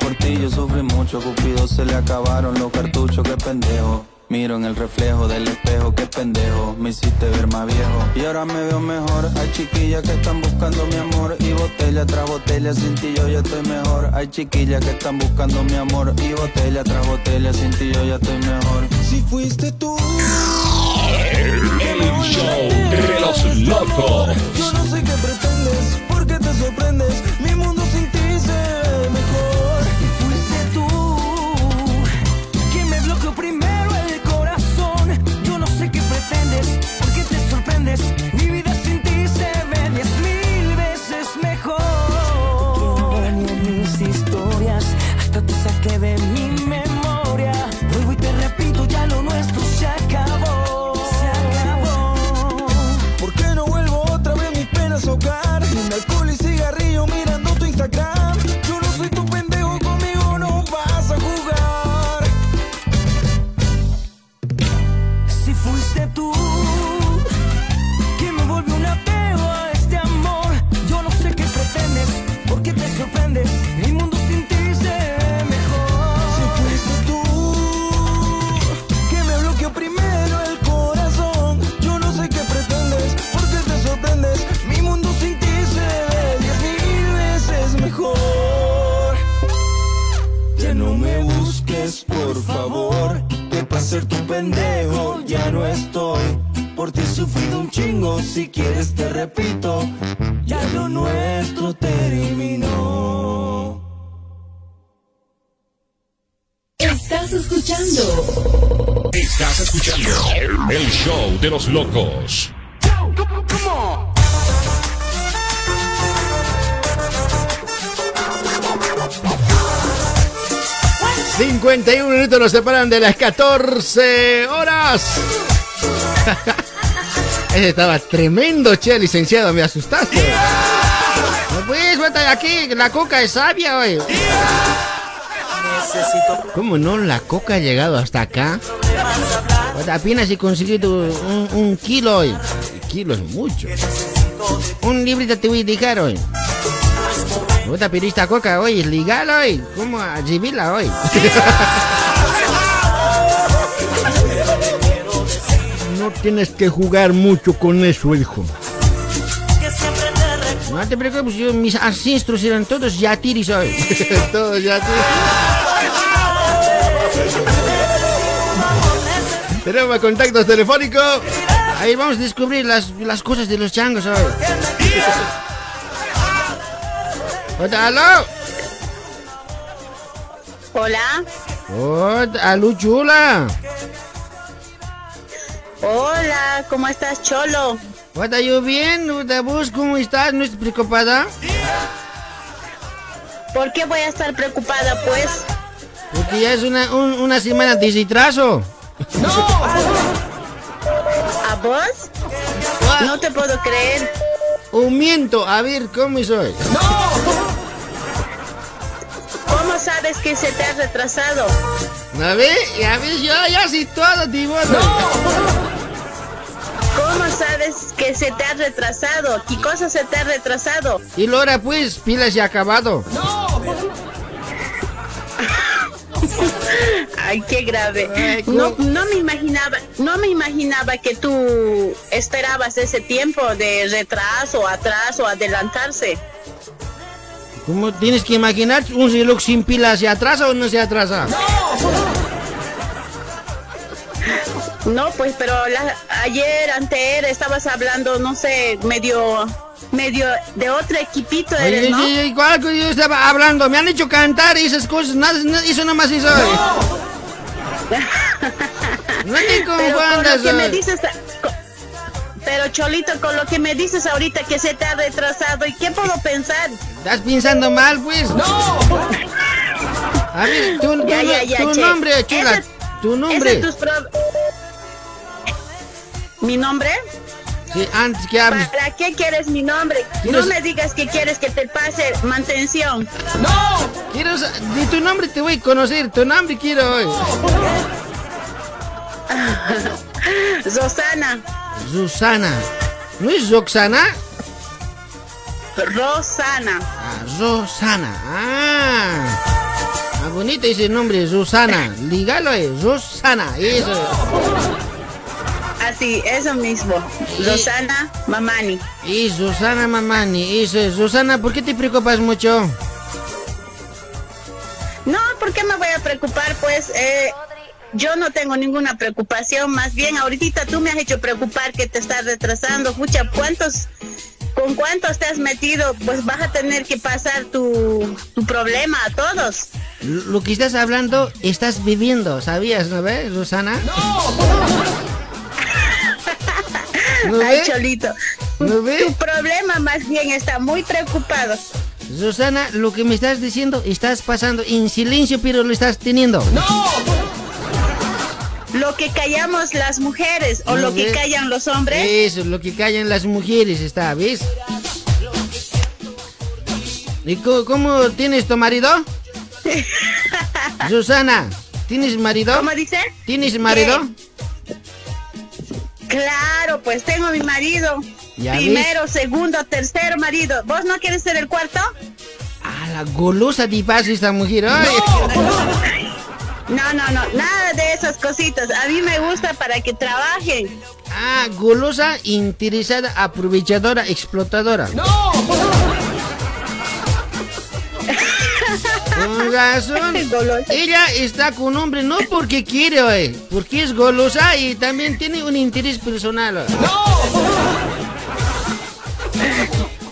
Por ti yo sufrí mucho. Cupido se le acabaron los cartuchos, qué pendejo. Miro en el reflejo del espejo, qué pendejo. Me hiciste ver más viejo. Y ahora me veo mejor. Hay chiquillas que están buscando mi amor. Y botella tras botella, sin ti yo ya estoy mejor. Hay chiquillas que están buscando mi amor. Y botella tras botella, sin ti yo ya estoy mejor. Si fuiste tú. El show de los locos. Yo no sé qué pretendes, porque te sorprendes. De los locos. 51 minutos nos separan de las 14 horas. Ese estaba tremendo, che, licenciado, me asustaste. No pues, aquí, la coca es sabia, hoy. ¿Cómo no? La coca ha llegado hasta acá. Pues apenas he conseguido un, un kilo hoy. Un kilo es mucho. Un librito te voy a dejar hoy. Puta, pero esta coca hoy es legal hoy. ¿Cómo recibirla hoy? No tienes que jugar mucho con eso, hijo. No te preocupes, yo, mis ancestros eran todos yatiris hoy. todos yatiris. Tenemos contactos telefónicos. Ahí vamos a descubrir las, las cosas de los changos hoy. Hola. Hola. Hola, aló, chula. Hola, ¿cómo estás, Cholo? Hola, yo bien. Vos, ¿cómo estás? ¿No estás preocupada? ¿Por qué voy a estar preocupada, pues? Porque ya es una, un- una semana de retraso. ¿A vos? No te puedo creer. Un miento. A ver, ¿cómo soy? ¿Cómo ¿Cómo sabes que se te ha retrasado? ¿No ve? Ya ves, yo ya sí todo, Tibono. ¿Cómo sabes que se te ha retrasado? ¿Qué cosa se te ha retrasado? Y Lora, pues, pilas ya acabado. Ay, qué grave. No, no me imaginaba, no me imaginaba que tú esperabas ese tiempo de retraso, atraso, adelantarse. ¿Cómo tienes que imaginar un reloj sin pilas? ¿Se atrasa o no se atrasa? No, pues, pero la- ayer, anteer, estabas hablando, no sé, medio, medio de otro equipito eres, Oye, ¿no? oye, ¿cuál que yo estaba hablando? Me han hecho cantar y esas cosas. Nada, nada, eso nada más hizo. No te Pero con confundas. lo que me oye. dices, pero Cholito, con lo que me dices ahorita que se te ha retrasado, ¿y qué puedo pensar? Estás pensando mal, pues. A ver, tu, tu- Ya, ya, ya, tu che. nombre, chula. Ese- tu ese nombre. es tus pro- ¿Mi nombre? Sí, antes que hables. ¿Para qué quieres mi nombre? Quiero No me digas que quieres que te pase mantención. Quiero sa- de tu nombre te voy a conocer. Tu nombre quiero hoy. Rosana, Susana. ¿No es Roxana? Rosana. Ah, Rosana. Ah. Ah, bonito ese nombre, Rosana. Lígalo ahí, Rosana. Eso. Así, eso mismo. Rosana Mamani. Y Susana Mamani. Es. Susana, ¿por qué te preocupas mucho? No, ¿por qué me voy a preocupar? Pues eh, yo no tengo ninguna preocupación. Más bien, ahorita tú me has hecho preocupar que te estás retrasando. Pucha, ¿cuántos, con cuántos te has metido? Pues vas a tener que pasar tu, tu problema a todos. Lo que estás hablando, estás viviendo, ¿sabías, no ves, Susana? ¿No Ay, ve? Cholito. ¿No ve? Tu problema más bien está muy preocupado. Susana, lo que me estás diciendo, estás pasando en silencio, pero lo estás teniendo. Lo que callamos las mujeres o ¿No lo que callan los hombres. Eso, lo que callan las mujeres está, ¿ves? ¿Y co- cómo tienes tu marido? Susana, ¿tienes marido? ¿Cómo dice? ¿Tienes marido? Claro, pues tengo mi marido. Ya Primero, segundo, tercero marido. ¿Vos no quieres ser el cuarto? A la golosa de paso esta mujer. ay. No, no, no, nada de esas cositas. A mí me gusta para que trabajen. Ah, golosa, interesada, aprovechadora, explotadora. Con razón. Ella está con hombre no porque quiere, oye, porque es golosa y también tiene un interés personal. oye.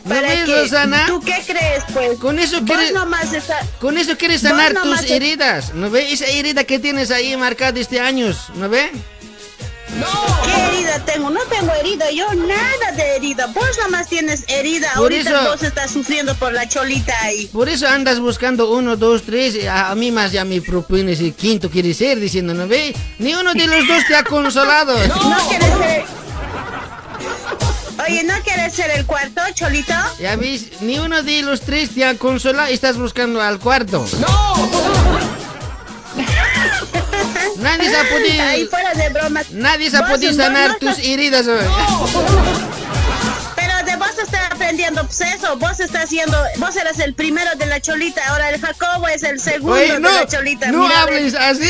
¿No ¿Para ves, qué? Rosana? ¿Tú qué crees, pues? Con eso quieres, está- con eso quieres sanar tus heridas. ¿No ves? Esa herida que tienes ahí marcada este años, ¿no ves? ¿Qué herida tengo? No tengo herida, yo nada de herida. Vos nomás tienes herida. Por Ahorita eso- vos estás sufriendo por la cholita ahí. Por eso andas buscando uno, dos, tres. y A, a mí más ya me propones el quinto quiere ser, diciendo, ¿no ve? Ni uno de los dos te ha consolado. ¿No quieres ser... Oye, ¿no quieres ser el cuarto, cholito? Ya ves, ni uno de los tres te ha consolado. Estás buscando al cuarto. Nadie se ha podido. Ahí fuera de bromas. Nadie se ha podido sanar no tus estás- heridas. Pero de vos estás aprendiendo pues eso, vos estás siendo, vos eras el primero de la cholita, ahora el Jacobo es el segundo Oye, de no, la cholita. no Mira, hables así.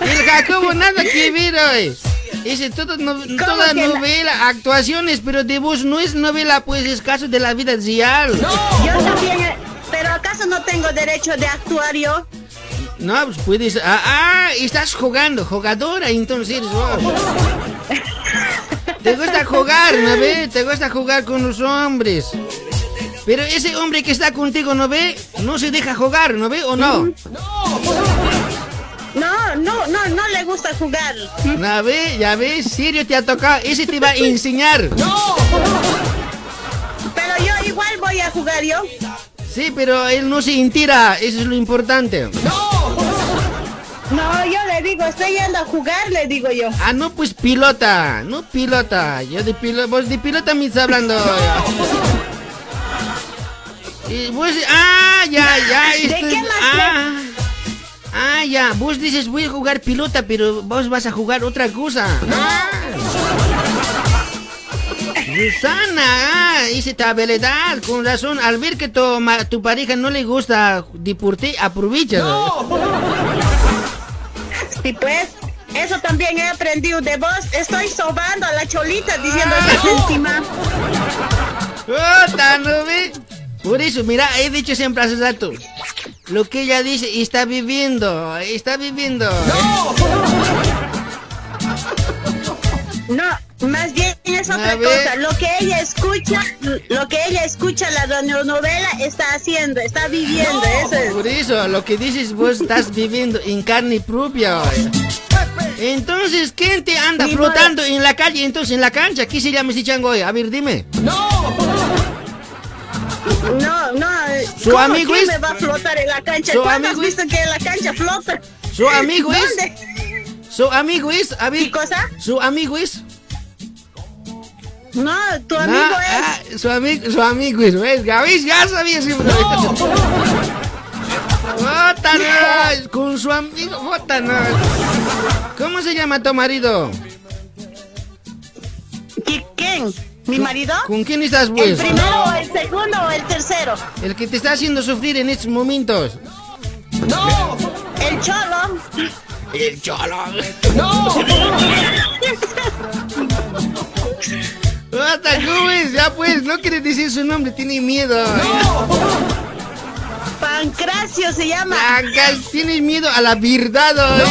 El Jacobo nada que ver, oye. Ese todo no- toda que la- novela, actuaciones, pero de vos no es novela, pues es caso de la vida real. Yo también, eh, pero ¿acaso no tengo derecho de actuar yo? No, pues puedes. Ah, ah, estás jugando, jugadora, entonces. wow. Te gusta jugar, ¿no ve? Te gusta jugar con los hombres. Pero ese hombre que está contigo, ¿no ve? No se deja jugar, ¿no ve? ¿O no? No, no, no, no le gusta jugar. ¿No ve? Ya ves, serio te ha tocado. Ese te va a enseñar. Pero yo igual voy a jugar yo. Sí, pero él no se entera, eso es lo importante. No, yo le digo, estoy yendo a jugar, le digo yo. Ah, no, pues pilota, no pilota. Yo de pilota, vos de pilota me estás hablando. Y vos, ah, ya, ya. ¿De esto qué más ah, ah, ya. Vos dices voy a jugar pelota, pero vos vas a jugar otra cosa. Ah. Susana, ah, dice tabelidad, con razón. Al ver que tu, ma- tu pareja no le gusta deporte, aprovecha. Sí, pues, eso también he aprendido de vos. Estoy sobando a la cholita diciendo que encima. Puta, ¿no ve? Por eso, mira, he dicho siempre hace rato. Lo que ella dice, está viviendo, está viviendo. No, más bien es otra cosa. Lo que ella escucha, lo que ella escucha la radionovela está haciendo, está viviendo. Eso es. Por eso, lo que dices vos estás viviendo en carne propia. Entonces, ¿quién te anda Mi flotando en la calle, entonces en la cancha? ¿Qué se llama ese chango hoy? A ver, dime. No, no. ¿Su ¿cómo amigo es? me va a flotar en la cancha? ¿Su ¿Cuándo has amigo es? visto que en la cancha flota? ¿Su amigo es? ¿Dónde? ¿Su amigo es? A ver. ¿Qué cosa? ¿Su amigo es? No, tu No, amigo ah, su amigo, su amigo es, ¿ves? Ya sabía siempre. No, con su amigo, bota, no. ¿Cómo se llama tu marido? es. ¿Quién? ¿Mi marido? ¿Con quién estás, ¿El pues? primero o el segundo o el tercero? El que te está haciendo sufrir en estos momentos. ¡No! El cholo. El cholo. ¡No! Bota, ¿cómo es? Ya pues, no quiere decir su nombre, tiene miedo. Pancracio se llama. Acá tienes miedo a la verdad, ¿eh?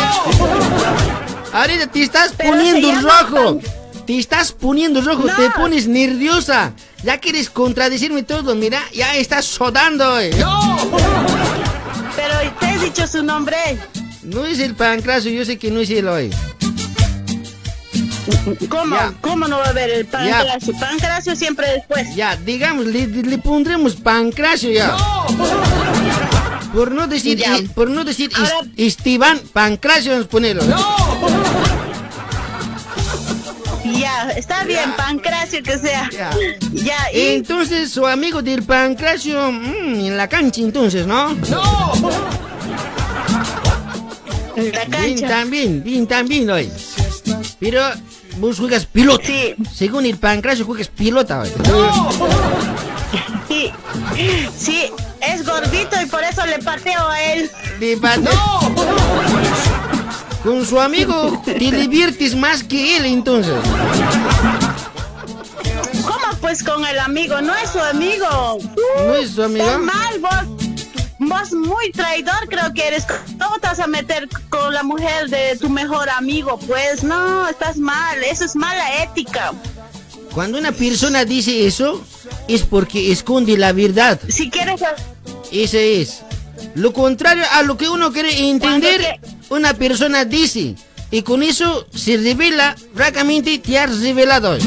Ahorita te estás Pero poniendo rojo. Te estás poniendo rojo, No. te pones nerviosa. Ya quieres contradecirme todo, mira, ya estás sudando. ¿eh? Pero te he dicho su nombre. No es el pancracio, yo sé que no es él hoy. ¿Cómo? Ya. ¿Cómo no va a haber el pancracio? Pancracio siempre después. Ya, digamos, le, le pondremos pancracio ya. Por no decir, Ya. por no decir Ahora- Esteban Pancracio, vamos a ponerlo. Ya, está bien, pancracio que sea. Ya. Ya, y Entonces, su amigo del pancracio, mm, en la cancha entonces, ¿no? en la Bien cancha. también, bien también hoy. Pero vos juegas pilota. Sí. Según el pancracio juegas pilota hoy. Sí, sí, es gordito y por eso le pateo a él. De parte- Con su amigo te diviertes más que él entonces. ¿Cómo pues con el amigo? No es su amigo. ¿No es su amigo? Estás mal, vos. Vos muy traidor creo que eres. ¿Cómo te vas a meter con la mujer de tu mejor amigo? Pues no, estás mal. Eso es mala ética. Cuando una persona dice eso, es porque esconde la verdad. Si quieres... Ese es. Lo contrario a lo que uno quiere entender, una persona dice. Y con eso se revela, francamente, te has revelado.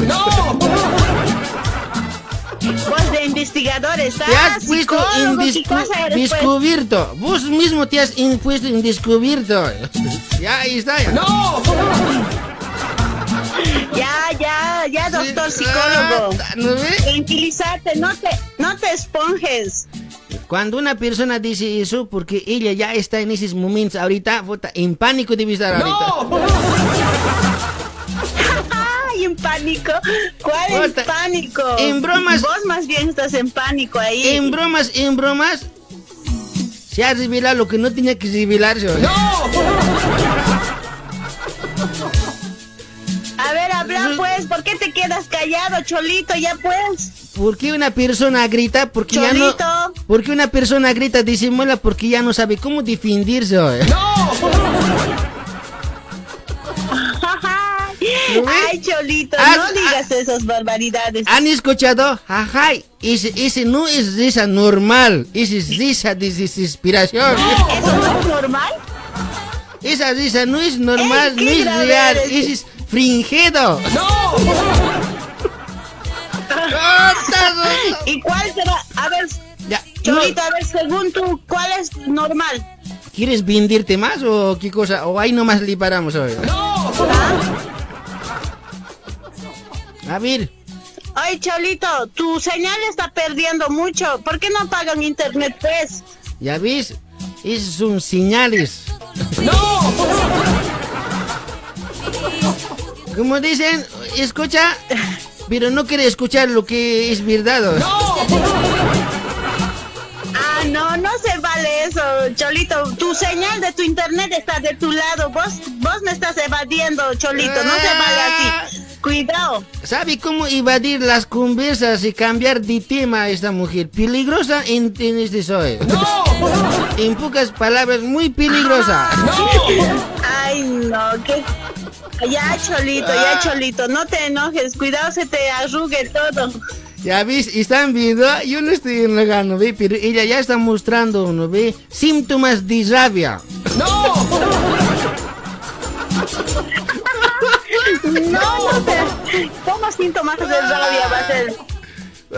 Vos de investigador estás. Te has puesto en psicólogo, ¿qué discu- cosa eres, pues? descubierto. Vos mismo te has puesto en descubierto. ya, ahí está. Ya. Ya, ya, ya, doctor psicólogo. Ah, ¿no ve? Tranquilízate, no te, no te esponjes. Cuando una persona dice eso, porque ella ya está en esos momentos ahorita, en pánico debe estar ahorita. Ay, en pánico. ¿Cuál Puta, es pánico? en bromas- Vos más bien estás en pánico ahí. En bromas, en bromas, se ha revelado lo que no tenía que revelarse. oye. A ver, habla pues. ¿Por qué te quedas callado, Cholito? Ya pues. ¿Por qué una persona grita? Porque ya no. Cholito. Porque una persona grita, disimula porque ya no sabe cómo defenderse. Ay, Cholito, Ah, no digas esas barbaridades. ¿Han escuchado? Ajá, ese, ese no es risa normal, ese es risa de desesperación. ¿Eso no es normal? Esa risa no es normal, no es real, eres. ese es fingido. ¿Y cuál será? A ver, Ya, Cholito, no, a ver, según tú, ¿cuál es normal? ¿Quieres vendirte más o qué cosa? O ahí nomás le paramos hoy. A ver, Ay, Cholito, tu señal está perdiendo mucho. ¿Por qué no pagan internet, pues? Ya ves, esos son señales. Como dicen, escucha, pero no quiere escuchar lo que es verdad. Ah, no, no se vale eso, Cholito. Tu señal de tu internet está de tu lado. Vos, vos me estás evadiendo, Cholito. No se vale así. Cuidado. ¿Sabe cómo evadir las conversas y cambiar de tema a esta mujer? Peligrosa en, en este soy. En pocas palabras, muy peligrosa. Ay, no, que... Ya, Cholito, ya, Ah. Cholito. No te enojes. Cuidado, se te arrugue todo. Ya ves, están viendo, yo no estoy enojando, ¿ve? Pero ella ya está mostrando, ¿no ve? Síntomas de rabia. No, no sé. ¿Cómo síntomas de rabia va a ser?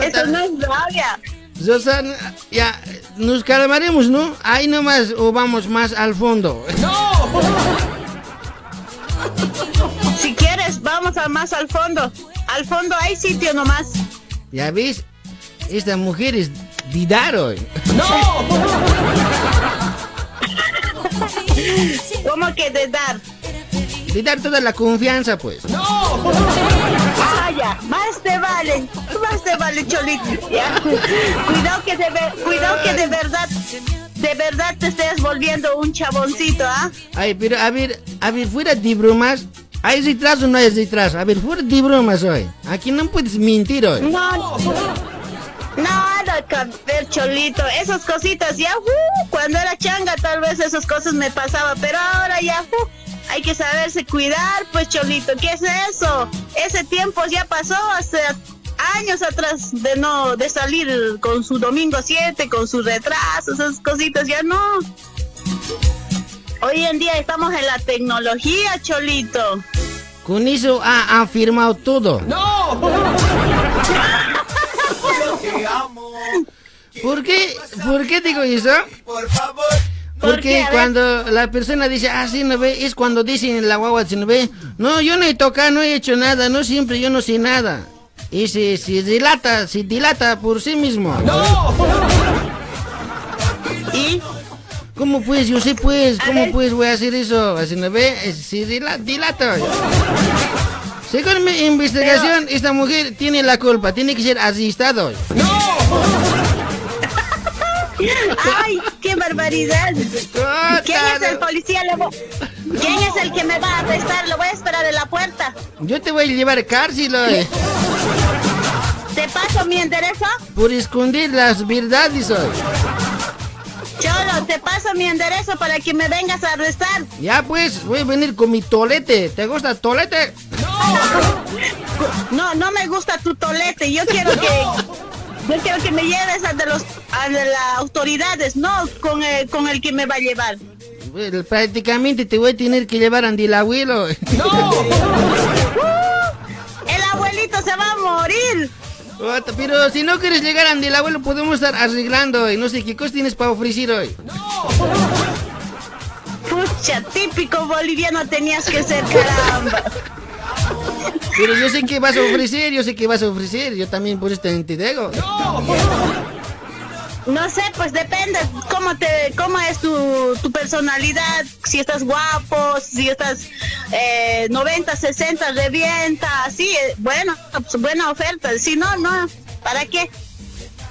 Eso no es rabia. Susana, ya, nos calmaremos, ¿no? Ahí nomás o vamos más al fondo. Si quieres, vamos a más al fondo. Al fondo hay sitio nomás. Ya ves, esta mujer es Didaro. ¿Cómo que de dar? De dar toda la confianza, pues. Ah, ya. Más te vale. Más te vale, Cholito. Ya. Cuidado que de, ver- cuidado que de verdad, de verdad te estés volviendo un chaboncito, ¿ah? Ay, pero a ver, a ver, fuera de bromas. ¿Hay retraso o no hay retraso? A ver, fuera de bromas hoy. Aquí no puedes mentir hoy. No, nada que ver, Cholito. Esas cositas ya, uh, cuando era changa tal vez esas cosas me pasaba, pero ahora ya, uh, hay que saberse cuidar, pues, Cholito. ¿Qué es eso? Ese tiempo ya pasó hace años atrás de no, de salir con su domingo 7, con sus retrasos, esas cositas ya no. Hoy en día estamos en la tecnología, Cholito. Con eso ha afirmado todo. ¿Por qué? ¿Por qué digo eso? Por favor. ¿Por Porque cuando la persona dice, ah, sí, no ve, es cuando dicen en la guagua, si no ve, no, yo no he tocado, no he hecho nada, no siempre, yo no sé nada. Y se, se dilata, se dilata por sí mismo. ¿Y? ¿Cómo pues? Yo sé pues, ¿cómo pues voy a hacer eso? Así no ve, Eh, dila- dilata. Según mi investigación, esta mujer tiene la culpa, tiene que ser asistado. ¡Ay, qué barbaridad! ¿Quién es el policía? ¿Quién es el que me va a arrestar? Lo voy a esperar en la puerta. Yo te voy a llevar a cárcel hoy, ¿Te paso mi enderezo? por esconder las verdades hoy. Cholo, te paso mi enderezo para que me vengas a arrestar. Ya pues, voy a venir con mi tolete. ¿Te gusta tolete? No, no me gusta tu tolete. Yo quiero que... Yo quiero que me lleves a de los a de las autoridades, no con el, con el que me va a llevar. Bueno, prácticamente te voy a tener que llevar a el abuelo. El abuelito se va a morir. Ota, Pero si no quieres llegar a el abuelo, podemos estar arreglando y no sé qué cosas tienes para ofrecer hoy. Pucha, típico boliviano tenías que ser, caramba. Pero yo sé que vas a ofrecer, yo sé que vas a ofrecer. Yo también por eso te te digo. No sé, pues depende cómo te, cómo es tu, tu personalidad, si estás guapo, si estás eh, 90, 60, revienta, así, eh, bueno, pues, buena oferta. Si no, no, ¿para qué?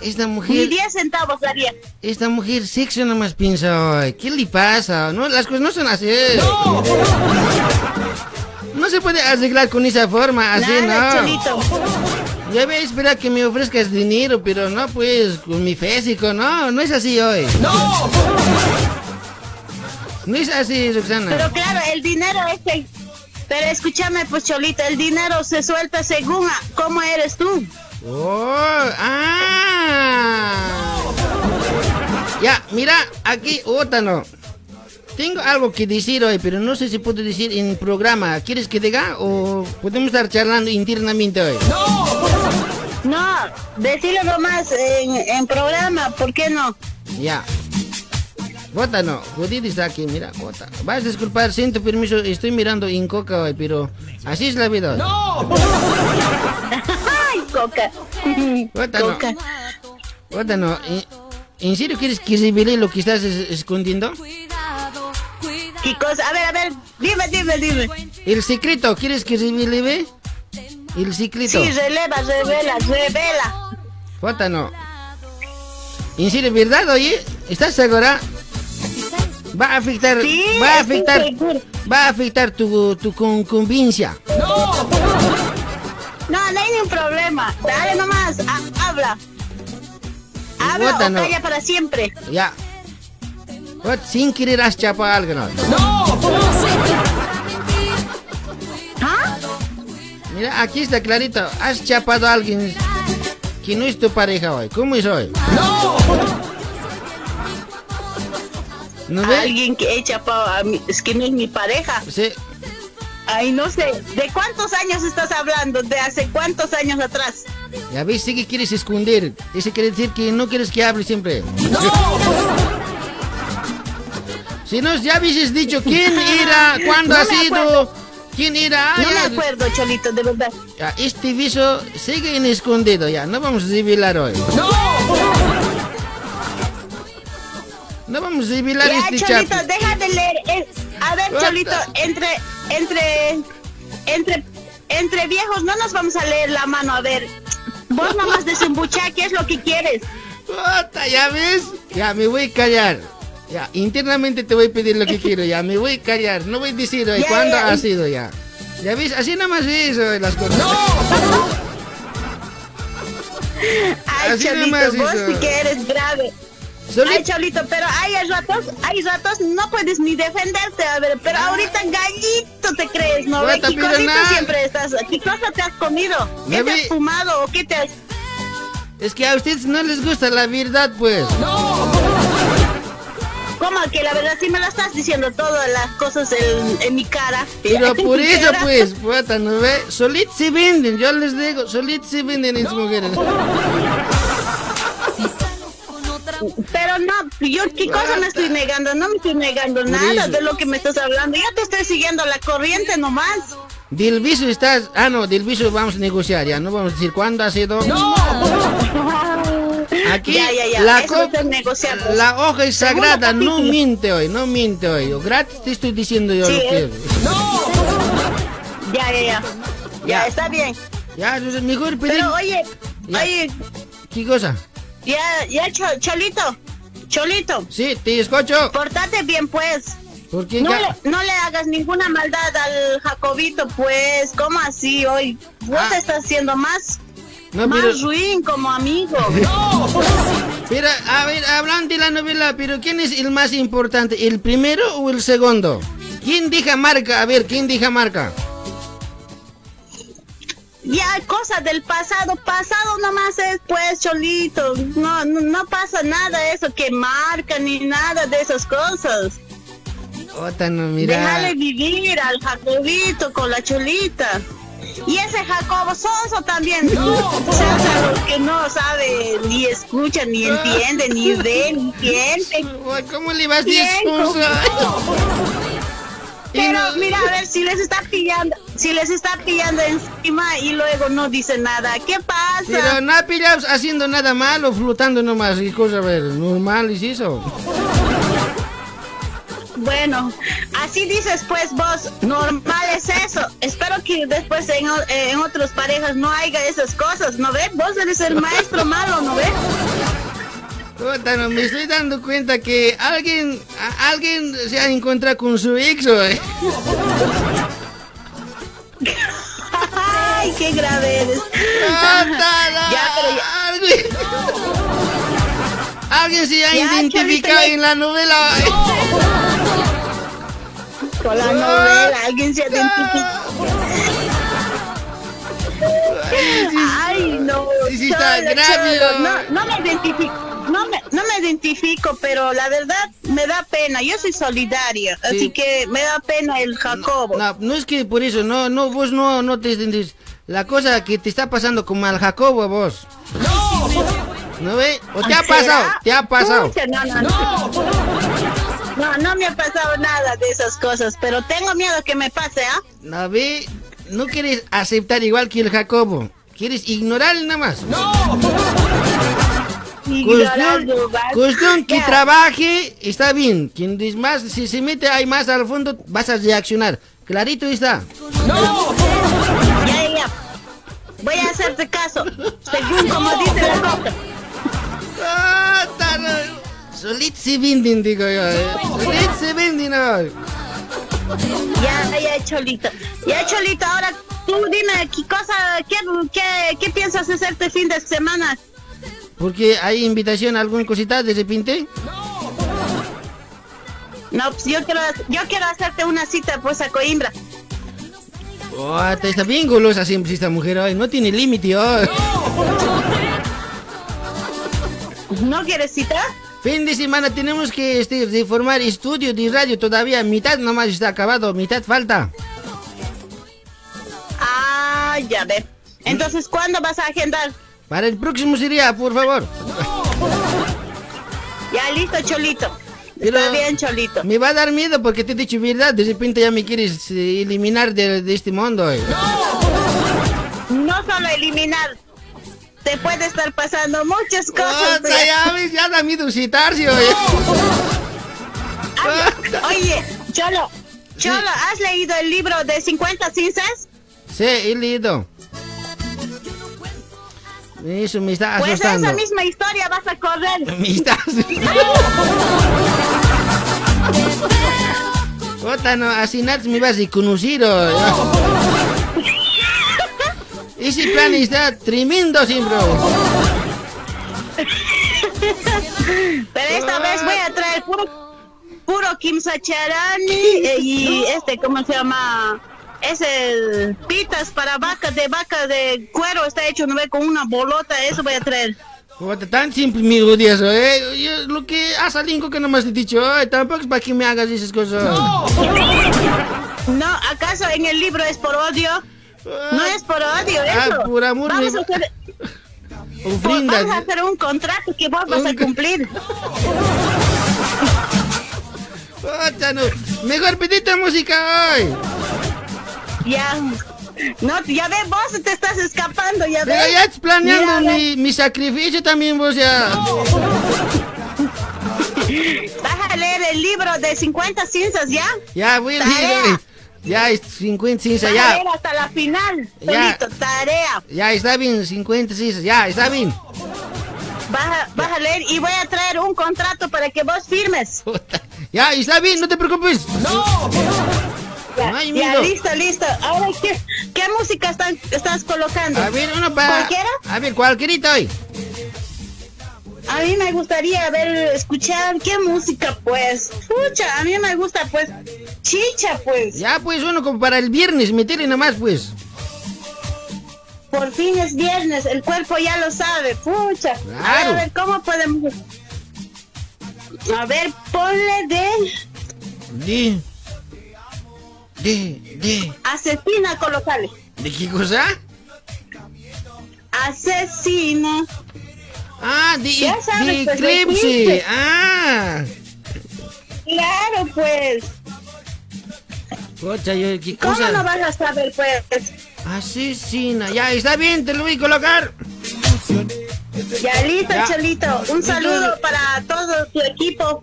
Esta Ni mujer, 10 centavos daría. esta mujer sexo nomás piensa, "Ay, ¿qué le pasa? No, las cosas no son así. No se puede arreglar con esa forma, así Nada, no. Ya voy a esperar que me ofrezcas dinero, pero no pues con mi físico, no, no es así hoy. ¡No! No es así, Roxana. Pero claro, el dinero es el... Pero escúchame, pues Cholito, el dinero se suelta según a cómo eres tú. Oh, ah. Ya, mira, aquí, ótano. Tengo algo que decir hoy, pero no sé si puedo decir en programa. ¿Quieres que diga o podemos estar charlando internamente hoy? No, decirlo nomás en, en programa, ¿por qué no? Ya. Bota no, jodido está aquí, mira, bota. Vas a disculpar, siento permiso, estoy mirando en coca hoy, pero así es la vida. ¡Ay, Coca. Puta, no. Puta, no. ¿En- ¿En serio quieres que revele lo que estás es- escondiendo? ¿Qué cosa? A ver, a ver, dime, dime, dime. El secreto, ¿quieres que revele? ve? El secreto. Sí, releva, revela, revela. Puta, no. ¿En serio, verdad, oye? ¿Estás segura? Va a afectar, Sí, va a afectar, va a afectar tu, tu convivencia. No, no hay ningún problema. Dale nomás, ha- habla. Habla o no. calla para siempre. Ya. What, sin querer has chapado a alguien. ¿no? ¿Ah? Mira, aquí está clarito. Has chapado a alguien que no es tu pareja hoy. ¿Cómo es hoy? ¿No? Alguien que he chapado a mí, es que no es mi pareja. Sí. Ay, no sé. ¿De cuántos años estás hablando? ¿De hace cuántos años atrás? Ya ves, sí que quieres esconder. Eso quiere decir que no quieres que hable siempre. Si no, ya habéis dicho quién era, cuándo No ha me sido, acuerdo. quién era. No me ya. acuerdo, Cholito, de verdad. Ya, este viso sigue en escondido ya, no vamos a revelar hoy. No vamos a revelar Ya, este Cholito, chat. deja de leer. Eh, A ver, What Cholito, entre, entre, entre, entre viejos no nos vamos a leer la mano. A ver, vos nomás desembuchá, ¿qué es lo que quieres? Puta, ¿Ya ves? Ya, me voy a callar. Ya, internamente te voy a pedir lo que quiero, ya, me voy a callar. No voy a decir hoy Ya, cuándo ya. ha sido ya. Ya ves, así nada más es eso de las cosas. Ay, Así Cholito, nomás vos sí que eres grave. Ay, Cholito, pero hay ratos, hay ratos no puedes ni defenderte, a ver, pero ahorita gallito te crees, ¿no? ¿Qué siempre estás? ¿Qué cosa te has comido? ¿Qué te has fumado o qué te has...? Es que a ustedes no les gusta la verdad, pues. ¿Cómo que la verdad sí me lo estás diciendo todas las cosas en, en mi cara? Pero En por eso, cara. pues, puta, ¿no ve? Solit se venden, yo les digo, solit se venden esas mujeres. Pero no, yo qué cosa me estoy negando, no me estoy negando nada de lo que me estás hablando. Yo te estoy siguiendo la corriente nomás. Del viso estás. Ah, no, del viso vamos a negociar ya. No vamos a decir cuándo ha sido. Aquí Ya, ya, ya. la, la hoja es sagrada, no miente hoy, no miente hoy. Gratis te estoy diciendo yo Sí, lo que. eh. Ya, ya, ya. Ya, está bien. Ya, mejor pedir. Pero oye, Ya. oye, ¿Qué cosa? ya, ya, Cho- Cholito, Cholito. Sí, te escucho. Portate bien, pues. ¿Por qué? No le, no le hagas ninguna maldad al Jacobito, pues. ¿Cómo así hoy? Vos Ah. te estás haciendo más, No, más pero- ruin como amigo. Pero, a ver, hablan de la novela, pero ¿quién es el más importante? ¿El primero o el segundo? ¿Quién deja marca? A ver, ¿quién deja marca? Ya, cosas del pasado, pasado nomás es pues, Cholito. No, no, no pasa nada eso que marca ni nada de esas cosas. Ota, no, mira. Déjale vivir al Jacobito con la Cholita. Y ese Jacobo Sonso también. Los que no sabe, ni escucha, ni entiende, ni ve, ni siente. ¿Cómo le vas a decir Bien, Sonso? Pero mira, a ver, si les está pillando, si les está pillando encima y luego no dice nada, ¿qué pasa? Pero no ha pillado haciendo nada malo, flotando nomás y cosas, a ver, normal es eso. Bueno, así dices pues vos, normal es eso. Espero que después en, en otras parejas no haya esas cosas, ¿no ves? Vos eres el maestro malo, ¿no ves? Ota, no, me estoy dando cuenta que alguien, alguien se ha encontrado con su ex, ¿eh? Ay, qué grave eres. ya, pero ya. Alguien, alguien se ha Ya, identificado en la novela. La novela, alguien se identifica. Ay, no. Sí, cholo, cholo. ¿no? No, no me identifico. No me, no me identifico, pero la verdad me da pena. Yo soy solidaria, Sí. así que me da pena el Jacobo. No, no es que por eso, no, no, vos no, no te entendés. La cosa que te está pasando como al Jacobo a vos. ¿No ve? ¿O te ha pasado? ¿Te ha pasado? No, no, no. No, no me ha pasado nada de esas cosas, pero tengo miedo que me pase, ¿ah? ¿No ve? No quieres aceptar igual que el Jacobo. ¿Quieres ignorar nada más? Ignorando, Cuestión, vas. cuestión que trabaje, está bien. Quien más, si se mete ahí más al fondo, vas a reaccionar. Clarito está. Ya, ya, ya. Voy a hacerte caso. Según como dice la cosa. Se venden, digo yo. eh. Venden hoy. Ya, ya, Cholito. Ya, Cholito, ahora tú dime qué cosa, qué, qué, qué piensas hacer este fin de semana. Porque hay invitación a alguna cosita de repente. No, pues yo quiero, yo quiero hacerte una cita pues a Coimbra. Oh, está está bien golosa siempre esta mujer hoy. No tiene límite hoy. ¿No quieres cita? Fin de semana tenemos que este, reformar estudio de radio todavía. Mitad nomás está acabado, mitad falta. Ah, ya ve. Entonces, ¿cuándo vas a agendar? Para el próximo sería, por favor. Ya, listo, Cholito. Pero Está bien, Cholito. Me va a dar miedo porque te he dicho verdad. De repente ya me quieres eh, eliminar de, de este mundo. eh. No solo eliminar. Te puede estar pasando muchas cosas. Puta, ya ves, ya da miedo citarse, oye. Oye, Cholo, Cholo, ¿has leído el libro de 50 cinzas? Sí, he leído. Eso me está Pues asustando. esa misma historia vas a correr. Me está Puta, no, así nada me vas a conocer. oye. Ese plan está tremendo siempre. Pero esta vez voy a traer puro, puro Kim Sacharani eh, y este, ¿cómo se llama? Es el pitas para vaca, de vaca de cuero, está hecho, ¿no ve? Con una bolota, eso voy a traer. Tan simple mi odioso, eh. Yo, lo que ha salido que no me has dicho, ay, tampoco es para que me hagas esas cosas. No, ¿acaso en el libro es por odio? No es por odio, Ah, eso. por amor Vamos a hacer, Ofrenda. vamos a hacer un contrato que vos vas a cumplir. No. Mejor pedite música hoy. Ya. No, ya ve, vos te estás escapando, ya ve. Pero ya estás planeando Mira, mi, mi sacrificio también vos ya. Vas a leer el libro de 50 cinzas, ¿ya? Ya, voy a leer. Ya, es 50 cinzas, ya. hasta la final. Ya. Solito, tarea. Ya, está bien, 50 cinzas, ya, está bien. Vas a, vas a leer y voy a traer un contrato para que vos firmes. Ya, está bien, no te preocupes. ¡No! Ya, hay ya, listo, listo. Ahora, ¿qué, qué música están- estás colocando? A ver, uno para. ¿Cualquiera? A ver, cualquierita hoy. A mí me gustaría ver, escuchar qué música, pues. Pucha, a mí me gusta, pues, chicha, pues. Ya, pues, uno como para el viernes, meterle nomás, pues. Por fin es viernes, el cuerpo ya lo sabe, pucha. Claro. A ver, ¿cómo podemos...? A ver, ponle de De. De. De. asesina, colocale. ¿De qué cosa? Asesina. Ah, de, Ya sabes, de pues. Ah. Claro, pues. Pucha, yo, ¿qué ¿Cómo no vas a saber, pues? Asesina. Ya, está bien, te lo voy a colocar. Ya listo, Ya. Cholito. Un saludo para todo tu equipo.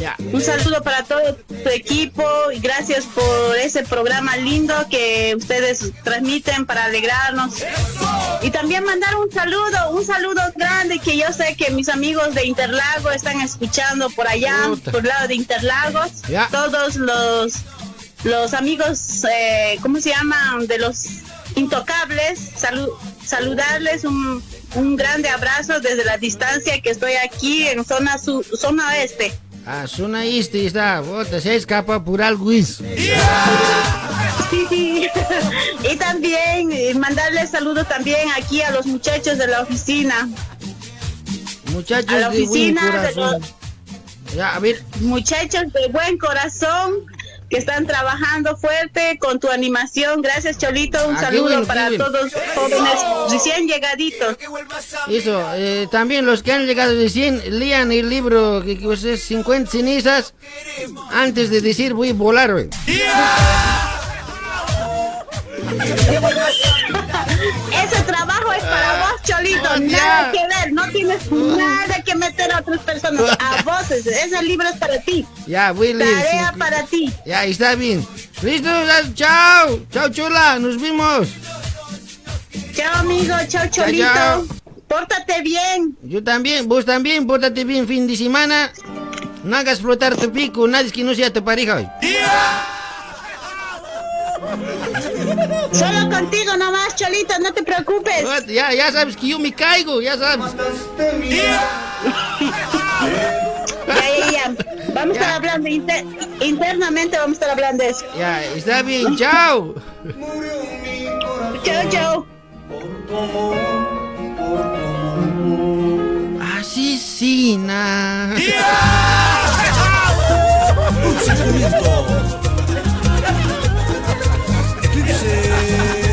Ya. Un saludo para todo tu equipo y gracias por ese programa lindo que ustedes transmiten para alegrarnos. Y también mandar un saludo, un saludo grande que yo sé que mis amigos de Interlagos están escuchando por allá, Puta. por el lado de Interlagos. Ya. Todos los, los amigos, eh, ¿cómo se llaman? De los intocables. Salu- saludarles un, un grande abrazo desde la distancia que estoy aquí en zona, su- zona oeste. Ah, zona este está. Puta, se escapa por algo. Sí. Y también eh, mandarles saludos también aquí a los muchachos de la oficina. Muchachos A la de buen oficina de corazón. Ya, a ver. Muchachos de buen corazón que están trabajando fuerte con tu animación. Gracias, Cholito. Un Ah, saludo para todos los jóvenes recién llegaditos. Eso, eh, también los que han llegado recién, lean el libro que, que es 50 cenizas antes de decir voy a volar, güey. Es para vos, Cholito. Oh, nada que ver. No tienes nada que meter a otras personas. A vos, ese, libro es para ti. Ya, Willy. Tarea sí. para ti. Ya, está bien. Listo, chao. Chao, chula. Nos vimos. Chao, amigo. Chao, Cholito. chao. Pórtate bien. Yo también, vos también, pórtate bien fin de semana. No hagas flotar tu pico, nadie que no sea tu pareja hoy. Solo contigo nomás, Cholito. No te preocupes. Ya, ya sabes que yo me caigo, ya sabes. Ya, ya, ya. Vamos a estar hablando inter- internamente, vamos a estar hablando de eso. Ya, está bien, chao. Chao, chao. Asesina.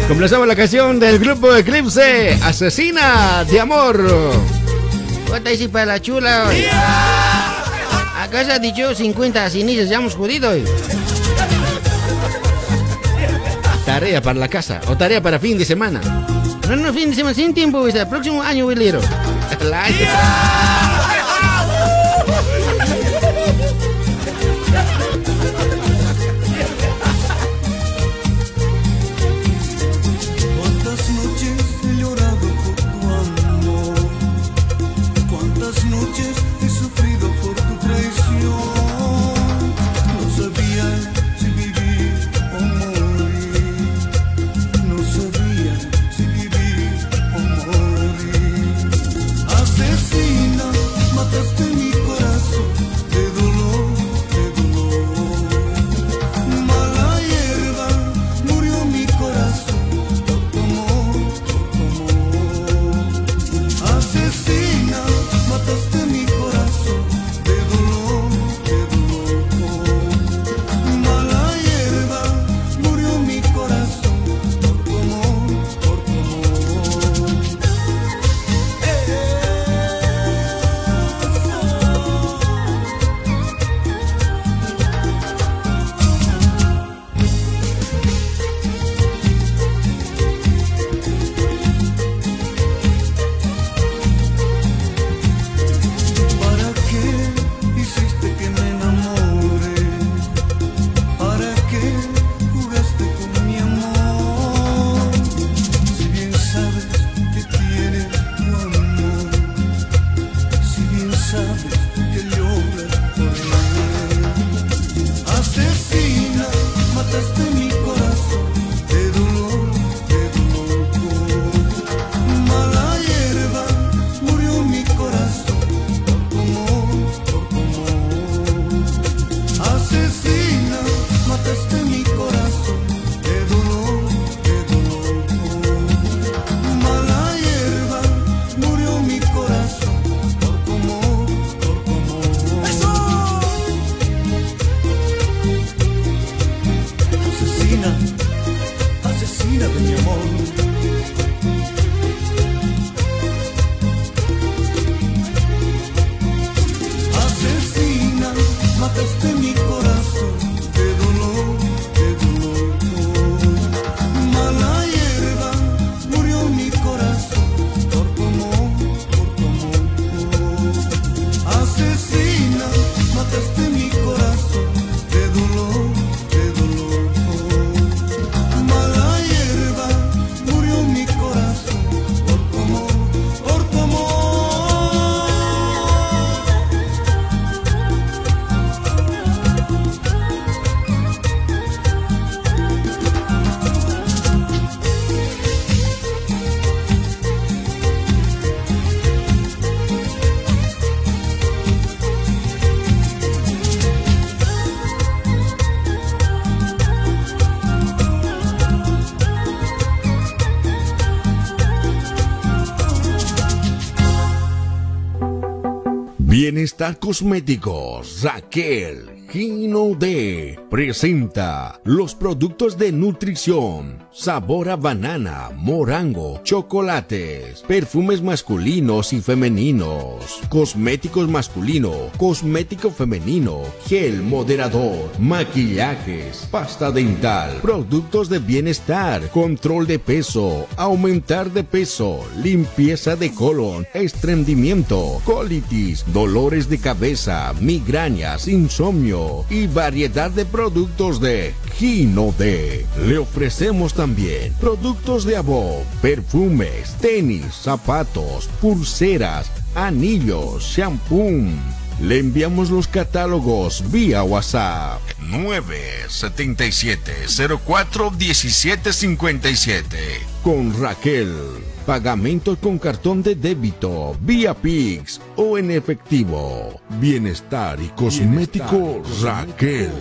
Complacemos la canción del grupo Eclipse, Asesina de Amor. ¿Cuánta dice para la chula? hoy? Acá se ha dicho 50 sinillas, ya hemos jodido hoy. Tarea para la casa o tarea para fin de semana. No, no, fin de semana, sin tiempo, el próximo año, Wilero. Bienestar Cosméticos, Raquel, Gino D presenta los productos de nutrición, sabor a banana, morango, chocolates, perfumes masculinos y femeninos, cosméticos masculino, cosmético femenino, gel moderador, maquillajes, pasta dental, productos de bienestar, control de peso, aumentar de peso, limpieza de colon, estreñimiento, colitis, dolores de cabeza, migrañas, insomnio y variedad de productos de Gino D. Le ofrecemos también productos de Abo, perfumes, tenis, zapatos, pulseras, anillos, shampoo. Le enviamos los catálogos vía WhatsApp 977 04 1757 con Raquel. Pagamentos con cartón de débito, vía Pix o en efectivo. Bienestar y cosmético Raquel.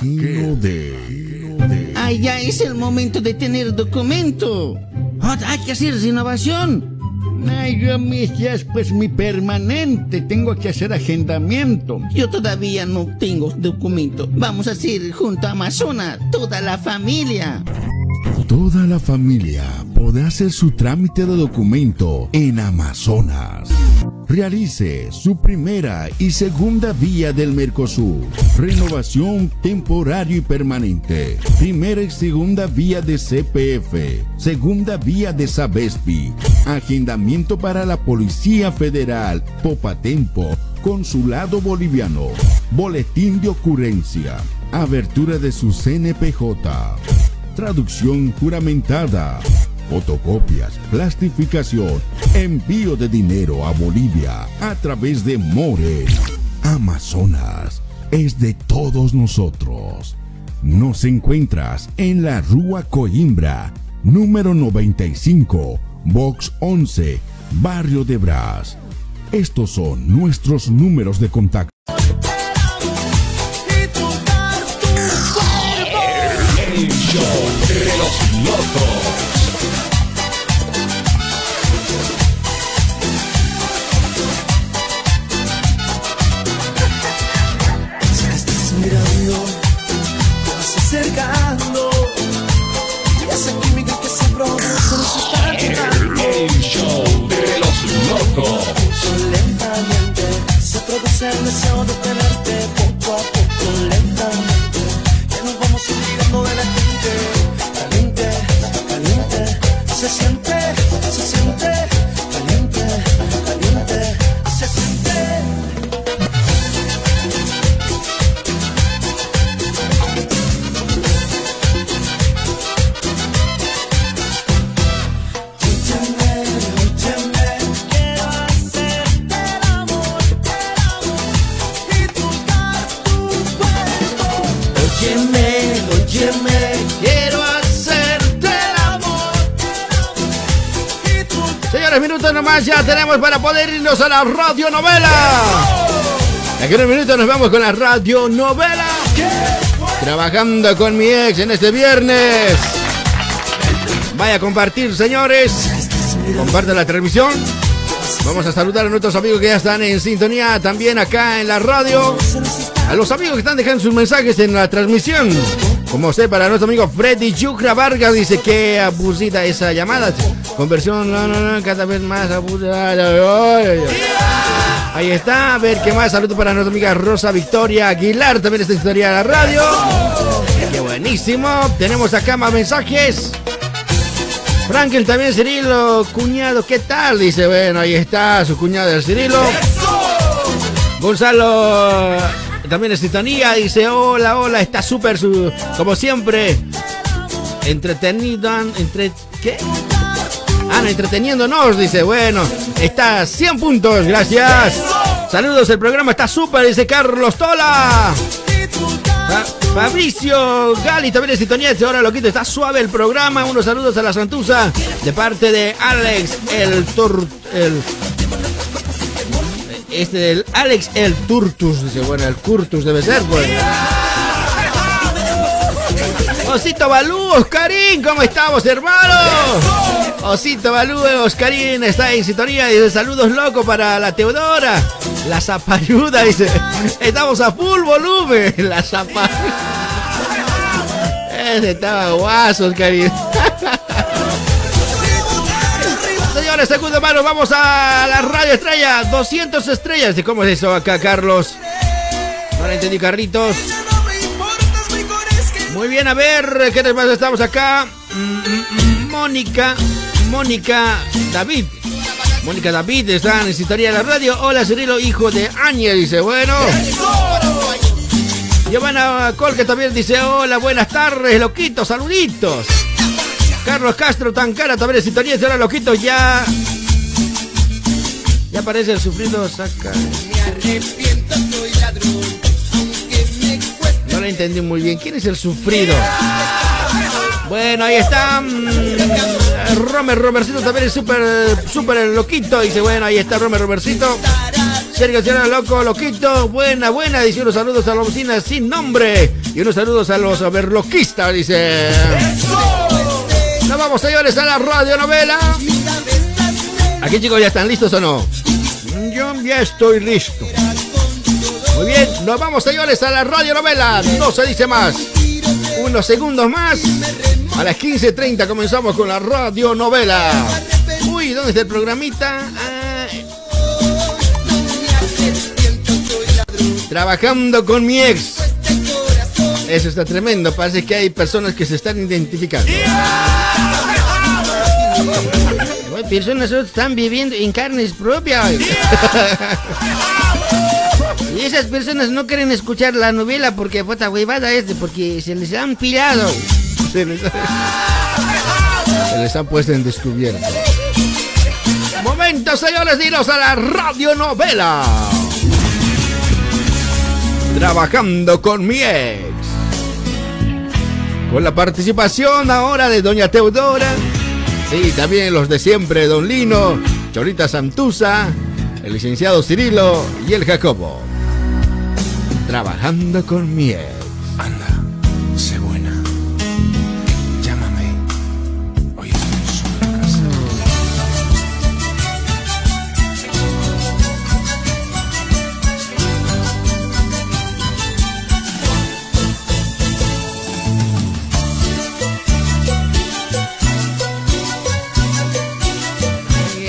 Gino de. ¡Ay, ya es el momento de tener documento! Oh, ¡Hay que hacer renovación! Ay, yo mis ya es pues mi permanente, tengo que hacer agendamiento. Yo todavía no tengo documento. Vamos a hacer junto a Amazonas, toda la familia. Toda la familia podrá hacer su trámite de documento en Amazonas. Realice su primera y segunda vía del Mercosur. Renovación temporario y permanente. Primera y segunda vía de CPF. Segunda vía de Sabespi. Agendamiento para la Policía Federal. Popatempo. Consulado Boliviano. Boletín de ocurrencia. Abertura de su CNPJ traducción juramentada, fotocopias, plastificación, envío de dinero a Bolivia a través de More. Amazonas es de todos nosotros. Nos encuentras en la Rúa Coimbra, número 95, Box 11, Barrio de Brás. Estos son nuestros números de contacto. El show de los locos. Locos. Lentamente se produce el deseo de tenerte poco a poco, lentamente. Que nos vamos olvidando de la gente. Caliente, caliente, se siente, Minutos nomás ya tenemos para poder irnos a la radionovela. En un minuto nos vamos con la radionovela. Trabajando con mi ex en este viernes. Vaya a compartir, señores. Comparte la transmisión. Vamos a saludar a nuestros amigos que ya están en sintonía también acá en la radio. A los amigos que están dejando sus mensajes en la transmisión. Como usted, para nuestro amigo Freddy Yucra Vargas, dice que abusita esa llamada. Conversión, no, no, no, cada vez más abusada. Ahí está, a ver qué más. Saludos para nuestra amiga Rosa Victoria Aguilar, también está en historia de la radio. Qué buenísimo. Tenemos acá más mensajes. Frankel también, Cirilo, cuñado, ¿qué tal? Dice, bueno, ahí está su cuñado del Cirilo. Gonzalo también en sintonía, dice, hola, hola, está súper, como siempre, entretenido, entre, ¿qué? Ah, no, entreteniéndonos, dice, bueno, está a 100 puntos, gracias. Saludos, el programa está súper, dice Carlos Tola. Fa- Fabricio Gali también en sintonía, ahora loquito, está suave el programa. Unos saludos a la Santusa de parte de Alex, el Tor... El, este del Alex el Turtus, dice, bueno, el Curtus debe ser, pues. Osito Balú, Oscarín, ¿cómo estamos, hermano? Osito Balú, Oscarín está en sintonía. Dice saludos locos para la Teodora. La zapayuda dice. Estamos a full volumen. La zapayuda. Ese estaba guaso, Oscarín. Segundo mano, vamos a la radio estrella. 200 estrellas. ¿Y cómo es eso acá, Carlos? No lo entendí, Carritos. Muy bien, a ver, ¿qué más estamos acá? Mónica, Mónica David. Mónica David está de la radio. Hola, Cirilo, hijo de Áñez, dice, bueno. Giovanna Colque también dice, hola, buenas tardes, loquitos, saluditos. Carlos Castro Tancara también en sintonía, dice, hola, loquitos, ya... Ya aparece el sufrido, saca... No lo entendí muy bien. ¿Quién es el sufrido? Bueno, ahí está. mm, Romer Romercito también es súper, súper loquito. Dice, bueno, ahí está Romer Romercito. Sergio Sierra Loco, loquito. Buena, buena. Dice unos saludos a la oficina sin nombre. Y unos saludos a los overloquistas, dice. Nos vamos, señores, a la radionovela. Aquí, chicos, ¿ya están listos o no? Yo ya estoy listo. Muy bien, nos vamos señores a la radionovela, no se dice más. Unos segundos más. A las 15.30 comenzamos con la radionovela. Uy, ¿dónde está el programita? Ah. Trabajando con mi ex. Eso está tremendo, parece que hay personas que se están identificando. Hay personas que están viviendo en carnes propias. Y esas personas no quieren escuchar la novela porque puta huevada es de porque se les han pillado. Se les, se les han puesto en descubierto. Momento, señores, dinos a la radionovela. Trabajando con mi ex. Con la participación ahora de Doña Teodora. Sí, también los de siempre, Don Lino, Chorita Santusa, el licenciado Cirilo y el Jacobo. Trabajando con mi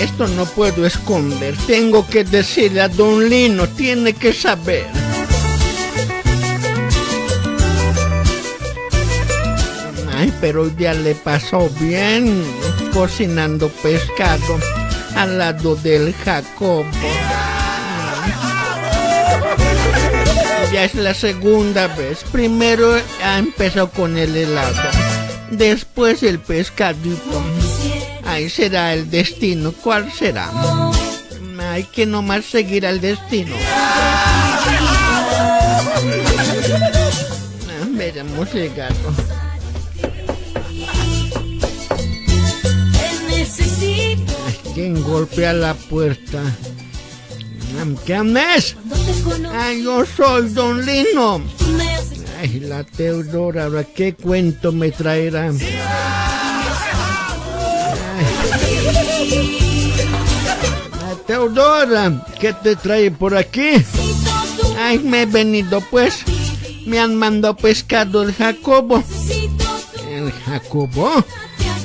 Esto no puedo esconder. Tengo que decirle a Don Lino, tiene que saber. Ay, pero ya le pasó bien cocinando pescado al lado del Jacobo. Ya es la segunda vez. Primero ha empezado con el helado. Después el pescadito. Ay, será el destino. ¿Cuál será? Hay que nomás seguir al destino. Ah, Veremos llegado. necesito. ¿Quién golpea la puerta? ¿Quién es? Ay, yo soy Don Lino. Ay, la Teodora, qué cuento me traerá. Teodora, ¿qué te trae por aquí? Ay, me he venido pues. Me han mandado pescado el Jacobo. ¿El Jacobo?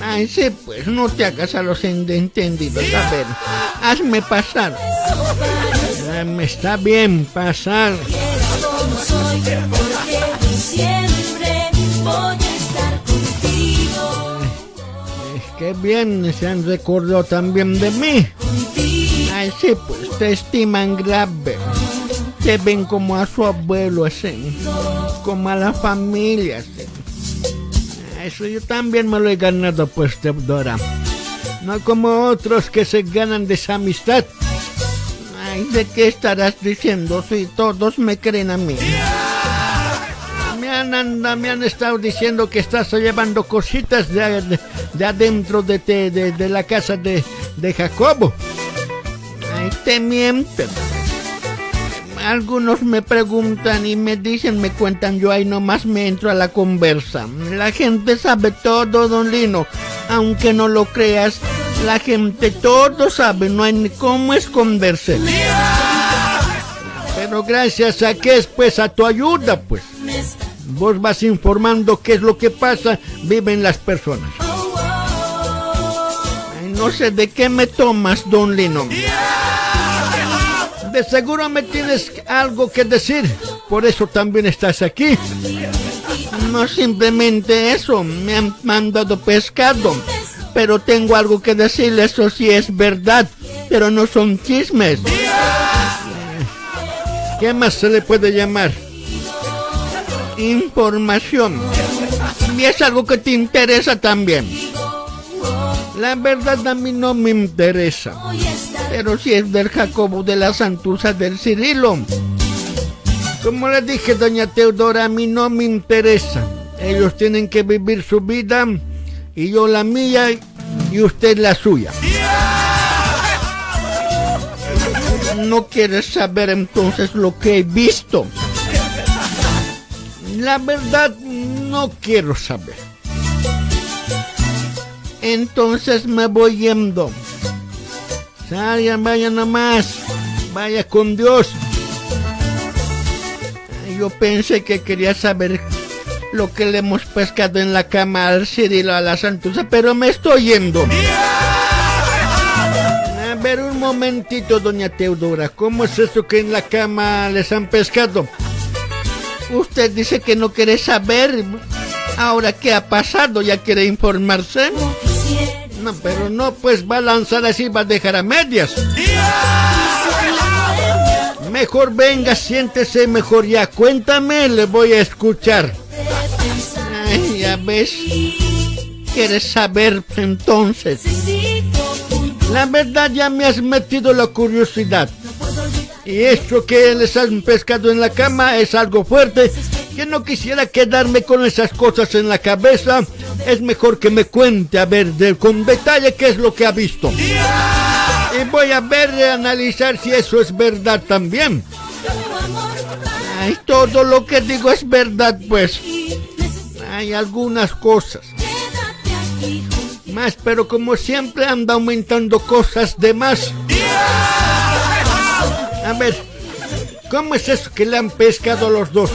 Ay, sí, pues no te hagas a los entendidos. A ver, hazme pasar. Me está bien pasar. Bien se han recordado también de mí. Ay, sí, pues te estiman grave. Te ven como a su abuelo, así. Como a la familia, así. Eso yo también me lo he ganado, pues, Teodora. No como otros que se ganan de esa amistad. Ay, ¿de qué estarás diciendo si todos me creen a mí? Me han, estado diciendo que estás llevando cositas de, de- de adentro de, te- de, la casa de, de Jacobo. Te mienten. Algunos me preguntan y me dicen, me cuentan, yo ahí nomás me entro a la conversa. La gente sabe todo, don Lino. Aunque no lo creas, La gente todo sabe, no hay ni cómo esconderse. Pero gracias a que es pues a tu ayuda, pues. Vos vas informando qué es lo que pasa, viven las personas. No sé de qué me tomas, don Lino. De seguro me tienes algo que decir, por eso también estás aquí. No simplemente eso, me han mandado pescado, pero tengo algo que decirle, eso sí es verdad, pero no son chismes. ¿Qué más se le puede llamar? Información. Y es algo que te interesa también. La verdad a mí no me interesa. Pero si es del Jacobo de la Santuza del Cirilo. Como le dije, doña Teodora, a mí no me interesa. Ellos tienen que vivir su vida y yo la mía y usted la suya. No quieres saber entonces lo que he visto. La verdad, no quiero saber. Entonces me voy yendo. Salgan, vaya nomás. Vaya con Dios. Yo pensé que quería saber lo que le hemos pescado en la cama al Cirilo a la Santuza, pero me estoy yendo. A ver un momentito, doña Teodora, ¿cómo es eso que en la cama les han pescado? Usted dice que no quiere saber. Ahora, ¿qué ha pasado? ¿Ya quiere informarse? No, pero no, pues va a lanzar así, va a dejar a medias. Mejor venga, siéntese mejor ya. Cuéntame, le voy a escuchar. Ay, ya ves. ¿Quieres saber entonces? La verdad ya me has metido la curiosidad. Y eso que les han pescado en la cama es algo fuerte. Que no quisiera quedarme con esas cosas en la cabeza. Es mejor que me cuente a ver de- con detalle qué es lo que ha visto. Y voy a ver y analizar si eso es verdad también. Ay, todo lo que digo es verdad, pues. Hay algunas cosas. Más, pero como siempre anda aumentando cosas de más. A ver, ¿cómo es eso que le han pescado los dos?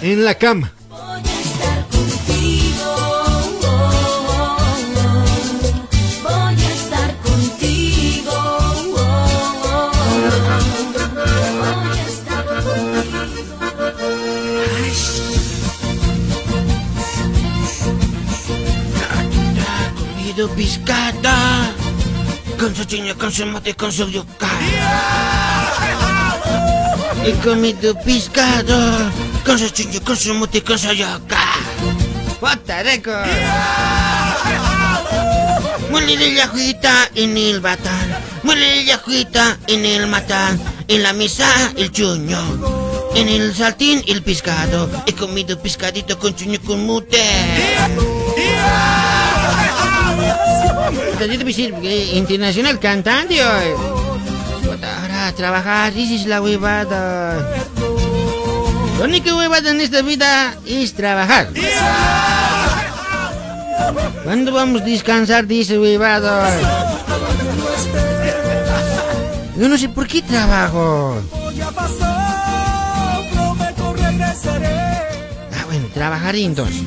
En la cama. Voy su chiña, con su mate, su yuca. He comido pescado. Con su chiña, con su mate, su yuca. ¡Patareco! Muele la yajuita en el batán. Muele la en el matán. En la mesa el chuño. En el saltín el pescado. He comido pescadito con chuño con mute. Te decir, eh, internacional cantante. Ahora trabajar, esa es la huevada. La única huevada en esta vida es trabajar. ¿Cuándo vamos a descansar de ese huevado? Yo no sé por qué trabajo. Ah, bueno, trabajaré entonces.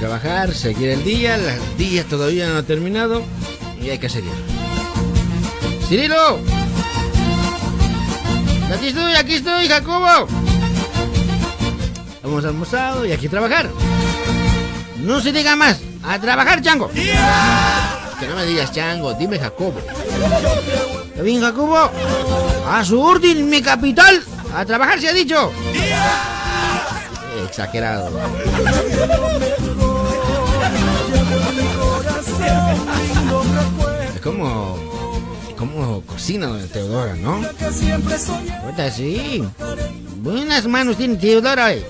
Trabajar, seguir el día, el día todavía no ha terminado y hay que seguir. ¡Cirilo! Aquí estoy, aquí estoy, Jacobo. Hemos almorzado y aquí trabajar. No se diga más. A trabajar, Chango. Que no me digas Chango, dime Jacobo. ¿Está bien, Jacobo? A su orden, mi capital. A trabajar se ha dicho. Exagerado. Es como. como cocina doña Teodora, ¿no? Ahorita sí. Buenas manos tiene Teodora. eh.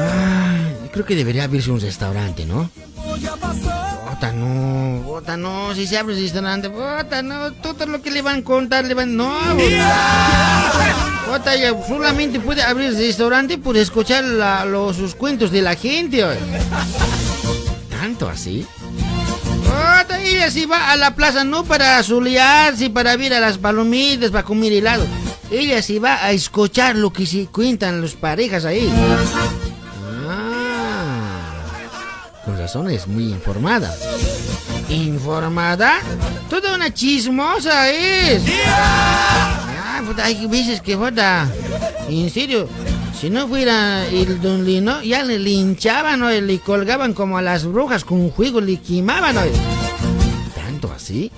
Ah, creo que debería abrirse un restaurante, ¿no? Puta, no, puta, no, si se abre el restaurante, puta, no, todo lo que le van a contar, le van, no, puta, ya solamente puede abrir el restaurante por escuchar la- los, sus cuentos de la gente, oye. ¿Tanto así? Puta, ella sí va a la plaza no para solearse, para ver a las palomitas, para comer helado. Ella sí va a escuchar lo que se cuentan las parejas ahí. Razón es muy informada. ¿Informada? Toda una chismosa es. Ah, puta, hay veces que puta. En serio, si no fuera el don Lino, ya le linchaban o le colgaban como a las brujas con un juego, le quemaban. ¿no? ¿Tanto así?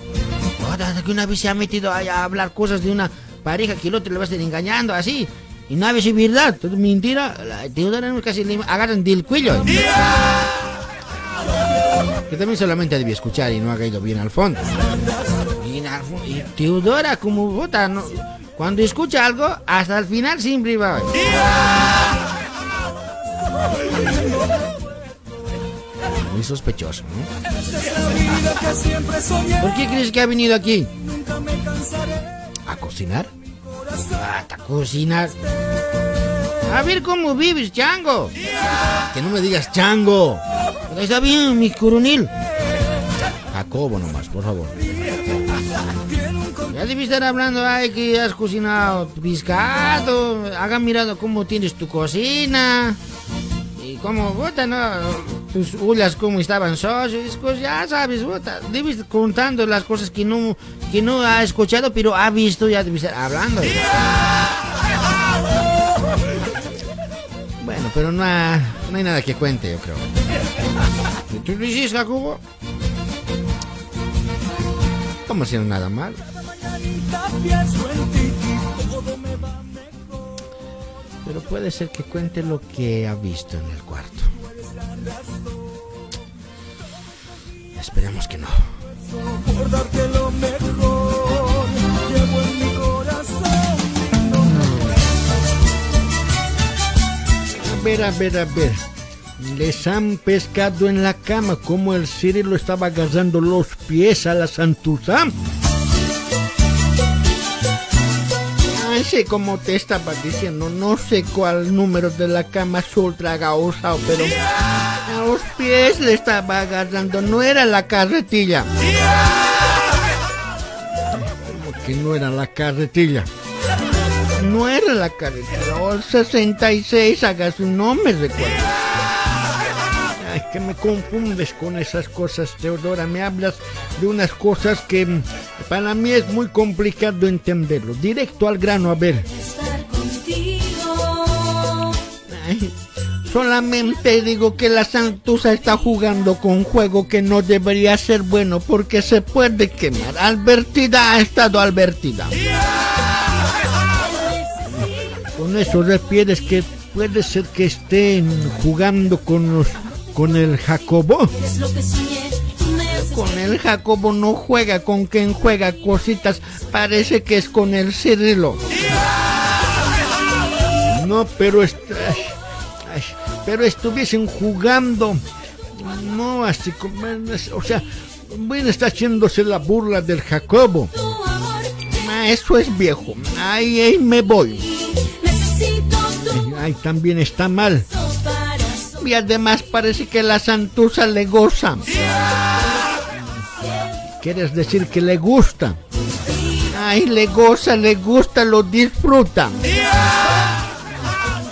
Puta, que una vez se ha metido a hablar cosas de una pareja que el otro le va a estar engañando así. Y no había sido verdad, todo mentira. Teodora casi le agarran del cuello. Que también solamente debía escuchar y no ha caído bien al fondo. Y, y Teodora como bota, no, cuando escucha algo, hasta el final siempre va. Muy sospechoso, ¿no? ¿Por qué crees que ha venido aquí? ¿A cocinar? Ah, ¿A cocinar? A ver cómo vives, chango. Que no me digas chango. Está bien, mi coronel. Jacobo nomás, por favor. Ya debí estar hablando, ay, que has cocinado pescado. Hagan mirado cómo tienes tu cocina. Y cómo, puta, no, tus ulas cómo estaban socios. Pues ya sabes, puta. Debes contando las cosas que no, que no ha escuchado, pero ha visto, ya debes estar hablando. Pero no, ha- no hay nada que cuente, yo creo. ¿Tú lo hiciste, Jacobo? Si no nada mal. Pero puede ser que cuente lo que ha visto en el cuarto. Esperemos que no. Ver, a ver, a ver. Les han pescado en la cama como el Cirilo estaba agarrando los pies a la Santusa. Ay, sí, como te estaba diciendo, no sé cuál número de la cama haga usado, pero a los pies le estaba agarrando, no era la carretilla. ¿Cómo que no era la carretilla? No era la el 66, haga su nombre, recuerdo. Ay, que me confundes con esas cosas, Teodora. Me hablas de unas cosas que mm, para mí es muy complicado entenderlo. Directo al grano, a ver. Ay, solamente digo que la Santusa está jugando con juego que no debería ser bueno porque se puede quemar. Albertida ha estado albertida. Con eso refieres que puede ser que estén jugando con los con el Jacobo. Con el Jacobo no juega, con quien juega cositas, parece que es con el Cirilo. No, pero est- pero estuviesen jugando. No, así como, o sea, bueno, está haciéndose la burla del Jacobo. Eso es viejo. Ahí, ahí me voy. Ay, también está mal. Y además parece que la Santusa le goza. ¿Quieres decir que le gusta? Ay, le goza, le gusta, lo disfruta.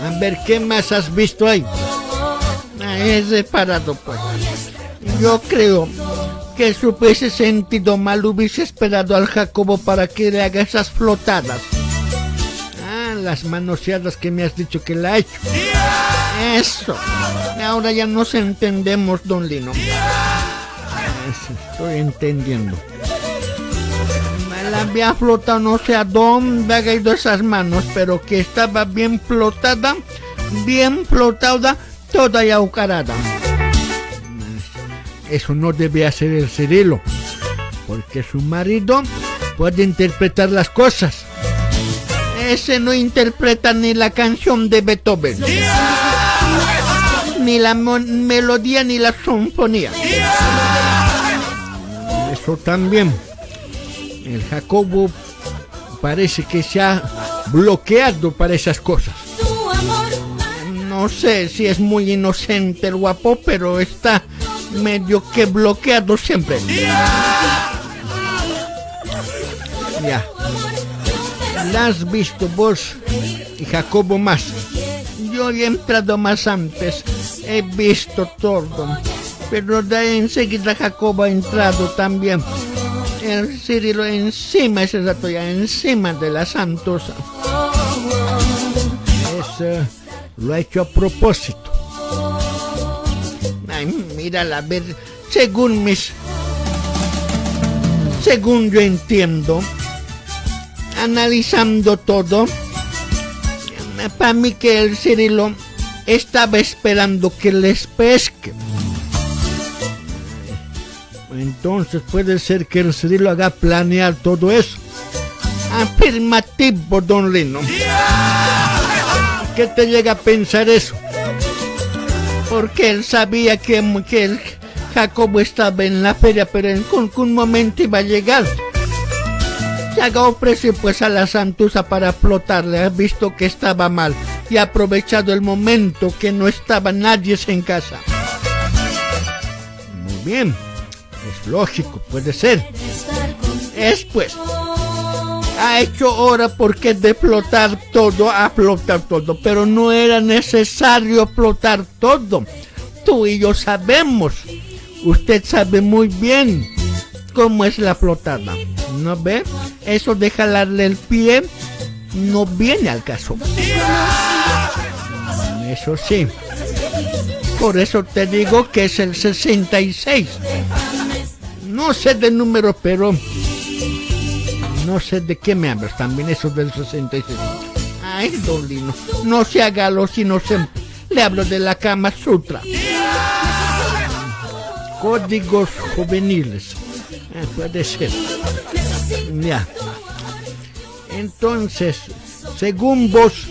A ver, ¿qué más has visto ahí? Ah, es reparado, pues. Yo creo que si hubiese sentido mal, hubiese esperado al Jacobo para que le haga esas flotadas. Las manoseadas que me has dicho que la ha hecho. Eso. Ahora ya nos entendemos, don Lino. Estoy entendiendo. Me la había flotado, no sé a dónde ha ido esas manos, pero que estaba bien flotada, bien flotada, toda y ahucarada. Eso no debe hacer el Cirilo, porque su marido puede interpretar las cosas. Ese no interpreta ni la canción de Beethoven, ni la melodía ni la sinfonía. eso también. El Jacobo parece que se ha bloqueado para esas cosas. No sé si es muy inocente el guapo, pero está medio que bloqueado siempre. Ya. La has visto vos y Jacobo más. Yo he entrado más antes. He visto todo. Pero de enseguida Jacobo ha entrado también. El Cirilo encima, ese rato ya encima de la Santosa. Eso lo ha hecho a propósito. Ay, mírala, a ver, según mis... Según yo entiendo, analizando todo, para mí que el Cirilo estaba esperando que les pesque. Entonces puede ser que el Cirilo haga planear todo eso. Afirmativo, don Lino. ¿Qué te llega a pensar eso? Porque él sabía que, el Jacobo estaba en la feria, pero en algún momento iba a llegar. Se haga ofreció pues a la Santusa para flotarle, ha visto que estaba mal y ha aprovechado el momento que no estaba nadie en casa. Muy bien, es lógico, puede ser. Es pues, ha hecho hora porque de flotar todo a flotar todo, pero no era necesario flotar todo. Tú y yo sabemos, usted sabe muy bien cómo es la flotada, ¿no ve? Eso de jalarle el pie no viene al caso. Eso sí. Por eso te digo que es el 66. No sé de número, pero no sé de qué me hablas también eso del 66. Ay, don Lino, no se haga los inocentes. Le hablo de la Kama Sutra. Códigos juveniles. Eh, puede ser. Entonces, según vos,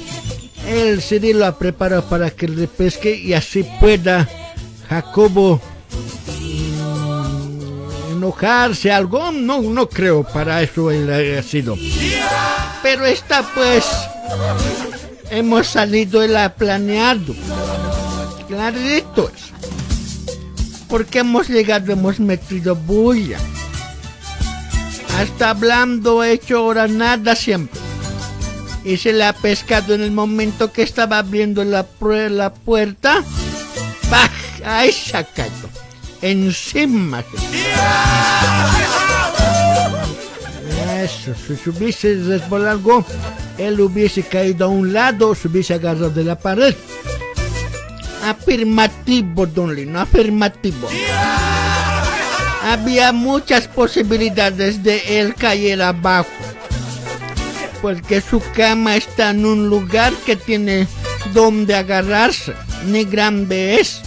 el Cirilo ha preparado para que le pesque y así pueda Jacobo enojarse algo. No, no creo para eso él haya sido. Pero está pues, hemos salido, él ha planeado. Clarito es. Porque hemos llegado, hemos metido bulla. Hasta hablando, hecho ahora nada siempre. Y se le ha pescado en el momento que estaba abriendo la, la puerta. ¡Bah! ¡Ay, sacado! Encima. Eso, si se hubiese algo, él hubiese caído a un lado se hubiese agarrado de la pared. Afirmativo, don Lino, afirmativo. Había muchas posibilidades de él caer abajo. Porque su cama está en un lugar que tiene donde agarrarse. Ni grande es.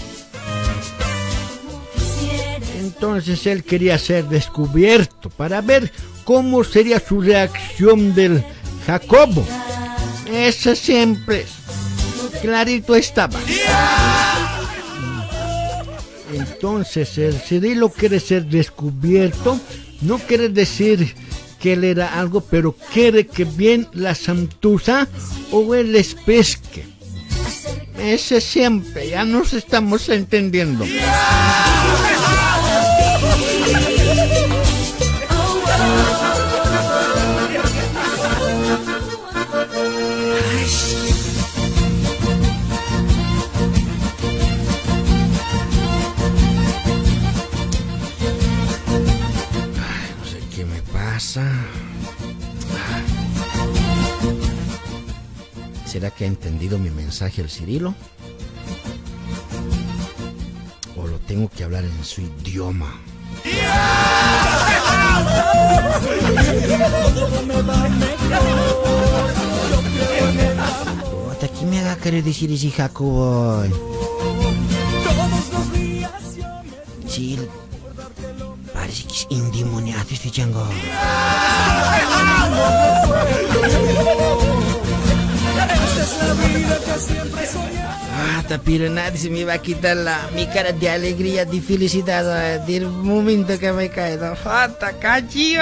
Entonces él quería ser descubierto para ver cómo sería su reacción del Jacobo. Ese siempre. Clarito estaba. Entonces el Cirilo quiere ser descubierto, no quiere decir que él era algo, pero quiere que bien la santuza o él les pesque. Ese siempre, ya nos estamos entendiendo. ¿Será que ha entendido mi mensaje el Cirilo? ¿O lo tengo que hablar en su idioma? Hasta me haga querer decir ese Jacobo. Sí, parece que es este chango. Hasta pero nadie se me va a quitar la, mi cara de alegría, de felicidad eh, del momento que me cae. No falta, cachillo.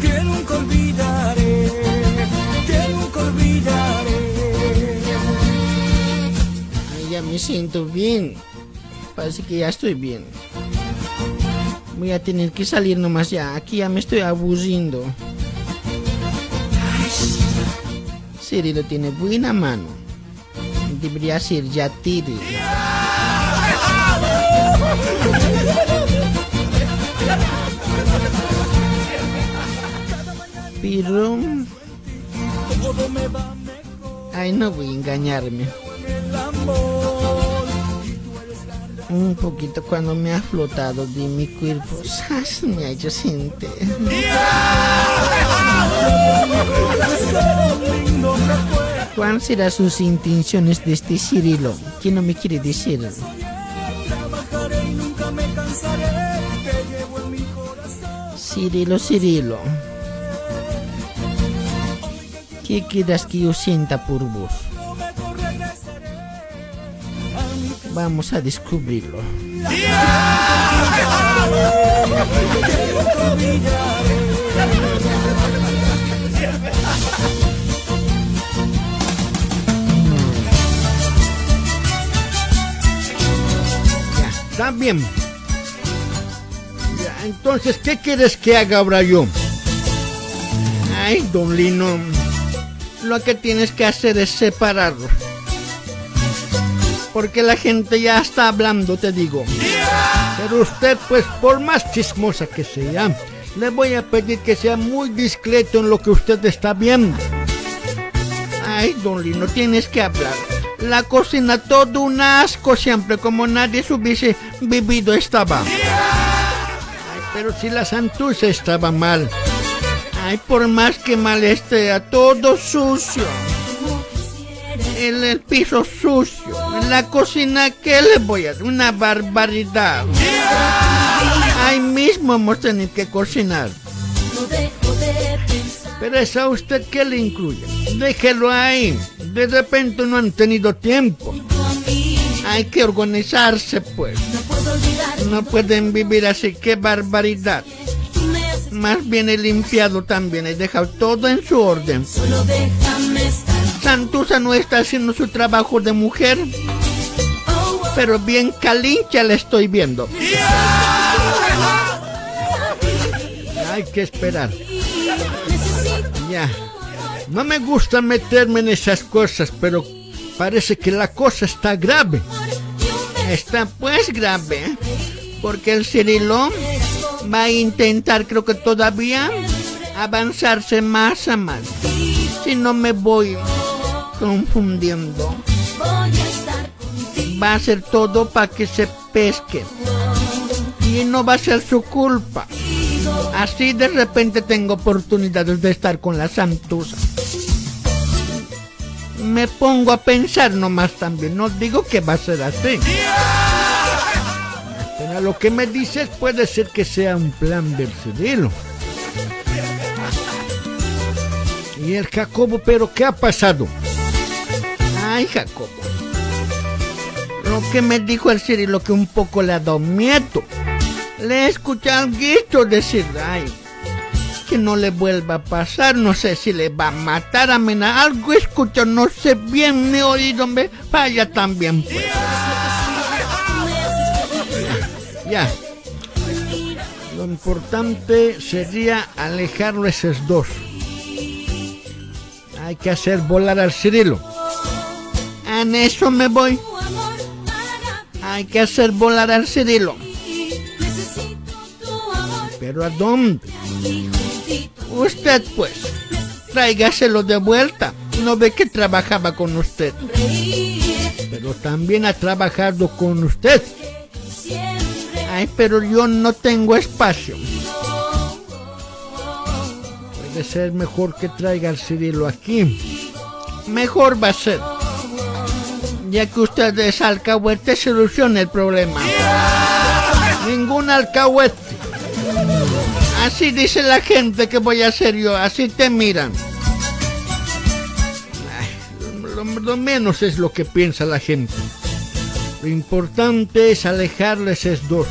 Que nunca olvidaré, que nunca olvidaré. Ya me siento bien. Parece que ya estoy bien. Voy a tener que salir nomás ya. Aquí ya me estoy aburriendo. Cirilo tiene buena mano. Debería ser ya Tiri. Pero... Ay, no voy a engañarme. Un poquito cuando me ha flotado de mi cuerpo, me ha hecho sentir. ¿Cuáles serán sus intenciones de este Cirilo? ¿Quién no me quiere decir? Cirilo, Cirilo. ¿Qué quieras que yo sienta por vos? Vamos a descubrirlo. Está bien. Ya, entonces, ¿qué quieres que haga ahora yo? Ay, don Lino. Lo que tienes que hacer es separarlo. Porque la gente ya está hablando, te digo. Pero usted, pues, por más chismosa que sea, le voy a pedir que sea muy discreto en lo que usted está viendo. Ay, don Lino, tienes que hablar. La cocina todo un asco siempre, como nadie se hubiese vivido estaba. Ay, pero si la santuza estaba mal. Ay, por más que mal esté, todo sucio. El, el piso sucio. La cocina, ¿qué le voy a hacer? Una barbaridad. Ahí mismo hemos tenido que cocinar. Pero eso a usted qué le incluye. Déjelo ahí. De repente no han tenido tiempo. Hay que organizarse, pues. No pueden vivir así, qué barbaridad. Más bien he limpiado también, he dejado todo en su orden. Santusa no está haciendo su trabajo de mujer, pero bien calincha la estoy viendo. Hay que esperar. Ya. No me gusta meterme en esas cosas, pero parece que la cosa está grave. Está pues grave, ¿eh? porque el Cirilo va a intentar, creo que todavía, avanzarse más a más. Si no me voy confundiendo, va a ser todo para que se pesque. Y no va a ser su culpa. Así de repente tengo oportunidades de estar con la Santusa. Me pongo a pensar nomás también, no digo que va a ser así. Pero lo que me dices puede ser que sea un plan del. Y el Jacobo, pero ¿qué ha pasado? Ay, Jacobo. Lo que me dijo el Cirilo que un poco le ha dado miedo. Le he escuchado algo decir, ay, que no le vuelva a pasar, no sé si le va a matar a Mena, algo escucho, no sé bien, ni oído, me vaya también. Pues. Ya. Lo importante sería alejarlo esos dos. Hay que hacer volar al Cirilo. En eso me voy. Hay que hacer volar al Cirilo. ¿Pero a dónde? Usted pues, tráigaselo de vuelta. No ve que trabajaba con usted. Pero también ha trabajado con usted. Ay, pero yo no tengo espacio. Puede ser mejor que traiga al Cirilo aquí. Mejor va a ser. Ya que usted es alcahuete, solucione el problema. Ningún alcahuete. Así dice la gente que voy a hacer yo, así te miran. Lo, menos es lo que piensa la gente. Lo importante es alejarles es dos.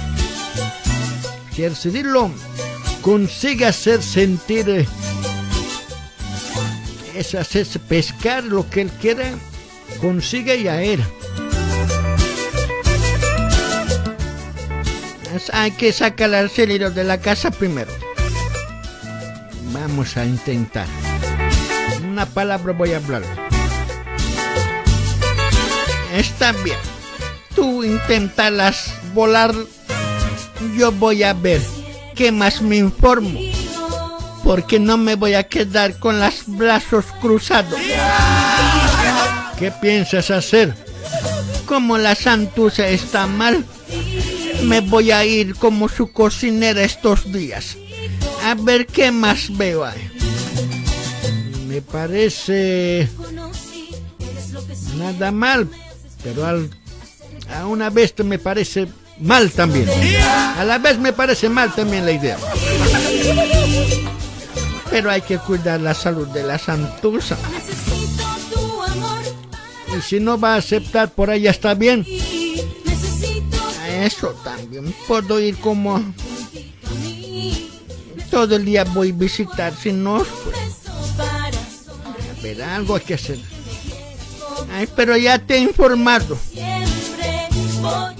El Cirilo consigue hacer sentir, es hacerse pescar lo que él quiere, consigue ya era. Es- Hay que sacar al Cirilo de la casa primero. Vamos a intentar. Una palabra voy a hablar. Está bien. Tú intentarlas volar. Yo voy a ver qué más me informo. Porque no me voy a quedar con los brazos cruzados. ¿Qué piensas hacer? Como la santuza está mal, me voy a ir como su cocinera estos días. A ver qué más veo ahí. Me parece nada mal, pero al, a una vez me parece mal también. A la vez me parece mal también la idea. Pero hay que cuidar la salud de la santuza. Y si no va a aceptar por ahí está bien. A eso también puedo ir como todo el día voy a visitar, si no, pues, a ver, algo hay que hacer. Ay, pero ya te he informado. siempre voy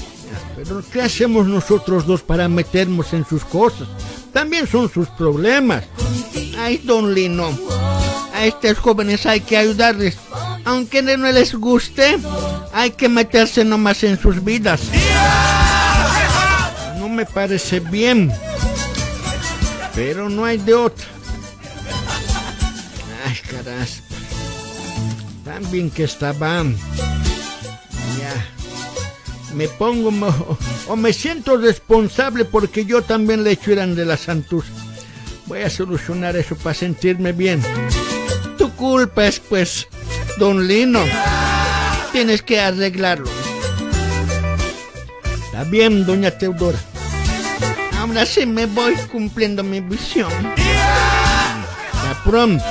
Pero ¿qué hacemos nosotros dos para meternos en sus cosas? También son sus problemas. Ay, don Lino, a estos jóvenes hay que ayudarles. Aunque no les guste, hay que meterse nomás en sus vidas. No me parece bien. Pero no hay de otra. Ay, caras. Tan bien que estaban. Ya. Me pongo mo- o me siento responsable porque yo también le eran de la santuza. Voy a solucionar eso para sentirme bien. Tu culpa es pues, don Lino. Tienes que arreglarlo. Está bien, doña Teodora. Ahora sí me voy cumpliendo mi visión. Hasta pronto.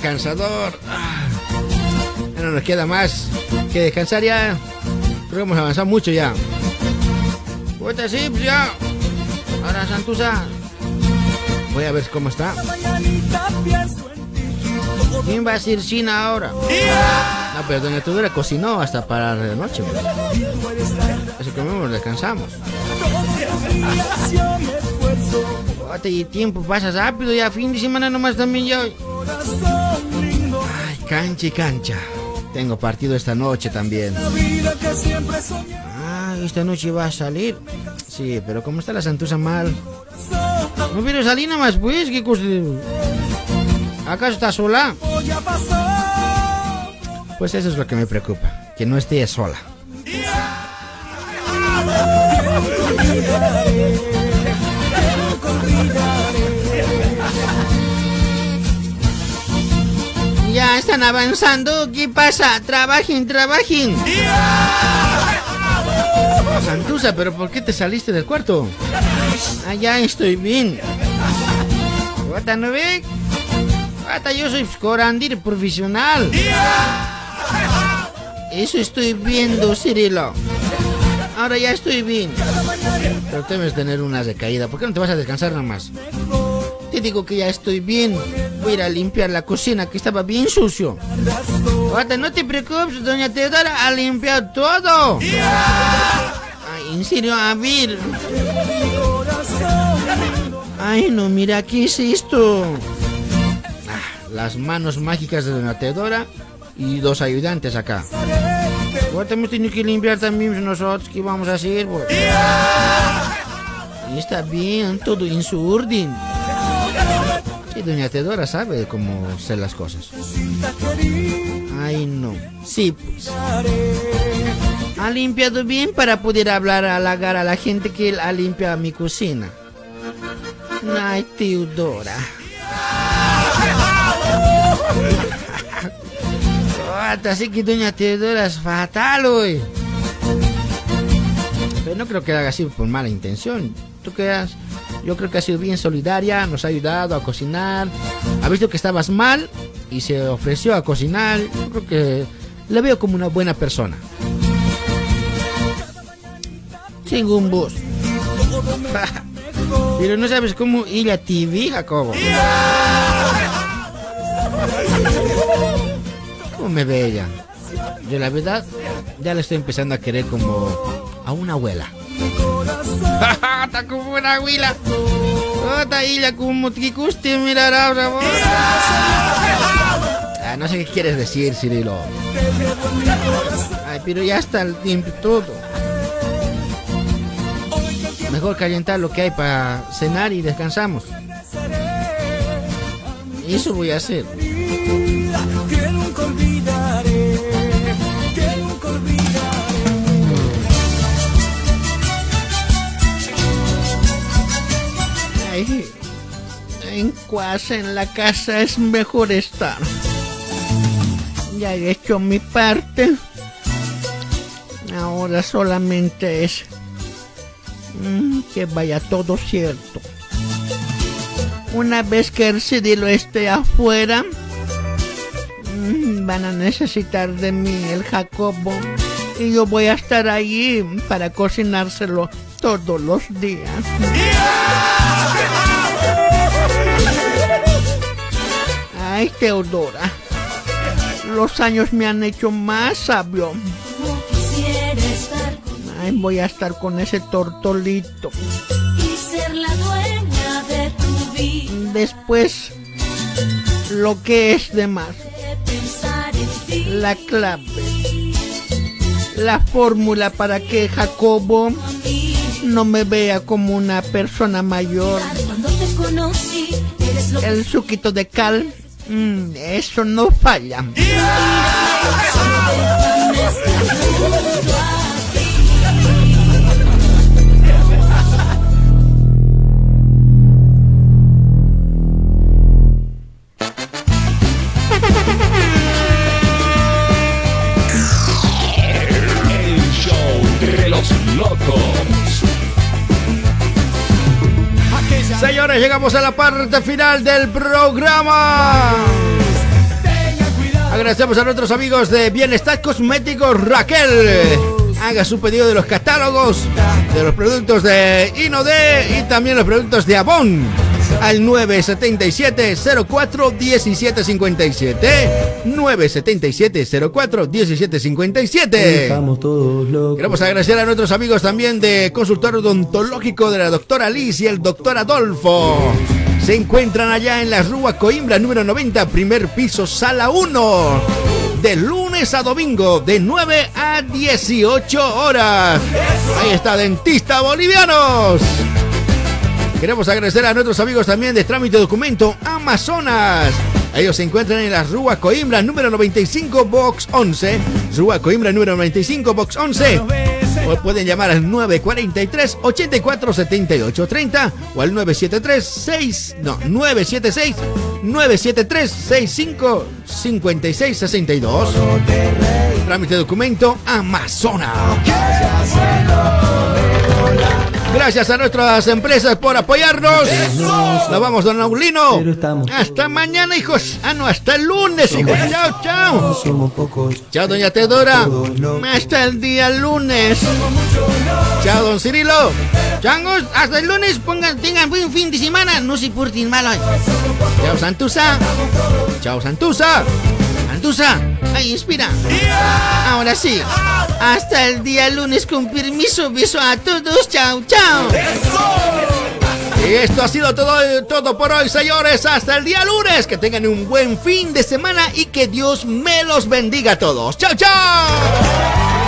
Qué cansador. Ah. No nos queda más que descansar ya. Creo que hemos avanzado mucho ya. Vuelta. Ahora Santusa. Voy a ver cómo está. ¿Quién va a decir China ahora? No, pero Doña Tudora cocinó hasta para la noche. pues. Así comemos, descansamos. Y tiempo pasa rápido, ya fin de semana nomás también ya. Ay, cancha y cancha. Tengo partido esta noche también. Ah, esta noche va a salir. Sí, pero como está la santuza mal. No quiero salir nomás, pues. ¿Qué cosa? ¿Acaso está sola? Pues eso es lo que me preocupa. Que no esté sola. Están avanzando. ¿Qué pasa? Trabajen, trabajen. Santuza, pero ¿por qué te saliste del cuarto? Ah, ya estoy bien. Guata, ¿no ve? Yo soy corandir profesional. Eso estoy viendo, Cirilo. Ahora ya estoy bien. Pero debes tener una recaída. ¿Por qué no te vas a descansar nomás? Te digo que ya estoy bien. Voy a ir a limpiar la cocina que estaba bien sucio. Guata, no te preocupes, doña Teodora ha limpiado todo. Ay, en serio, a ver. Ay, no, mira, ¿qué es esto? Ah, las manos mágicas de Doña Teodora y dos ayudantes acá. Ahora hemos tenido que limpiar también nosotros, ¿qué vamos a hacer? pues? Está bien, todo en su orden. Doña Teodora sabe cómo hacer las cosas. Ay, no. Sí, pues. Ha limpiado bien para poder hablar, halagar a la gente que ha limpiado mi cocina. Ay, Teodora. Así que doña Teodora es fatal hoy. Pero no creo que haga así por mala intención. ¿Tú creas? Yo creo que ha sido bien solidaria, nos ha ayudado a cocinar. Ha visto que estabas mal y se ofreció a cocinar. Yo creo que le veo como una buena persona. Un bus. Pero no sabes cómo ir a TV, Jacobo. ¿Cómo me ve ella? Yo la verdad ya le estoy empezando a querer como a una abuela. Está como una abuela. Está ella como que guste mirar ahora. Ah, no sé qué quieres decir, Cirilo. Ay, pero ya está el tiempo todo. Mejor calentar lo que hay para cenar y descansamos. Eso voy a hacer. En casa, en la casa es mejor estar. Ya he hecho mi parte. Ahora solamente es mm, que vaya todo cierto. Una vez que el Cirilo esté afuera, mm, van a necesitar de mí el Jacobo. Y yo voy a estar allí para cocinárselo todos los días. Ay, Teodora. Los años me han hecho más sabio. Ay, voy a estar con ese tortolito. Después, lo que es de más. La clave. La fórmula para que Jacobo no me vea como una persona mayor. El suquito de cal, mm, eso no falla. El Señores, llegamos a la parte final del programa. Agradecemos a nuestros amigos de Bienestar Cosméticos Raquel. Haga su pedido de los catálogos, de los productos de Inode y también los productos de Avon al 977 04 1757 977 04 1757 Estamos todos locos. Queremos agradecer a nuestros amigos también de consultorio odontológico de la doctora Liz y el doctor Adolfo. Se encuentran allá en la Rúa Coimbra número 90, primer piso, sala 1. De lunes a domingo, de 9 a 18 horas. Ahí está, dentista bolivianos. Queremos agradecer a nuestros amigos también de Trámite Documento Amazonas. Ellos se encuentran en la Rúa Coimbra número 95 Box 11. Rúa Coimbra número 95 Box 11. O pueden llamar al 943 84 78 30 o al 973 6 no 976 973 65 56 62. Trámite documento Amazonas. Gracias a nuestras empresas por apoyarnos. Nos vamos, don Aulino. Hasta mañana, hijos. Ah, no, hasta el lunes, hijos. Chao, chao. Somos pocos. Chao, doña Teodora. Hasta el día lunes. Chao, don Cirilo. Changos, hasta el lunes. Pongan, tengan buen fin de semana. No se porten mal hoy. Chao, Santusa. Chao, Santusa. Santusa. Ay, inspira. Ahora sí. Hasta el día lunes con permiso. Beso a todos. Chao, chao. Y esto ha sido todo, todo por hoy, señores. Hasta el día lunes. Que tengan un buen fin de semana y que Dios me los bendiga a todos. Chao, chao.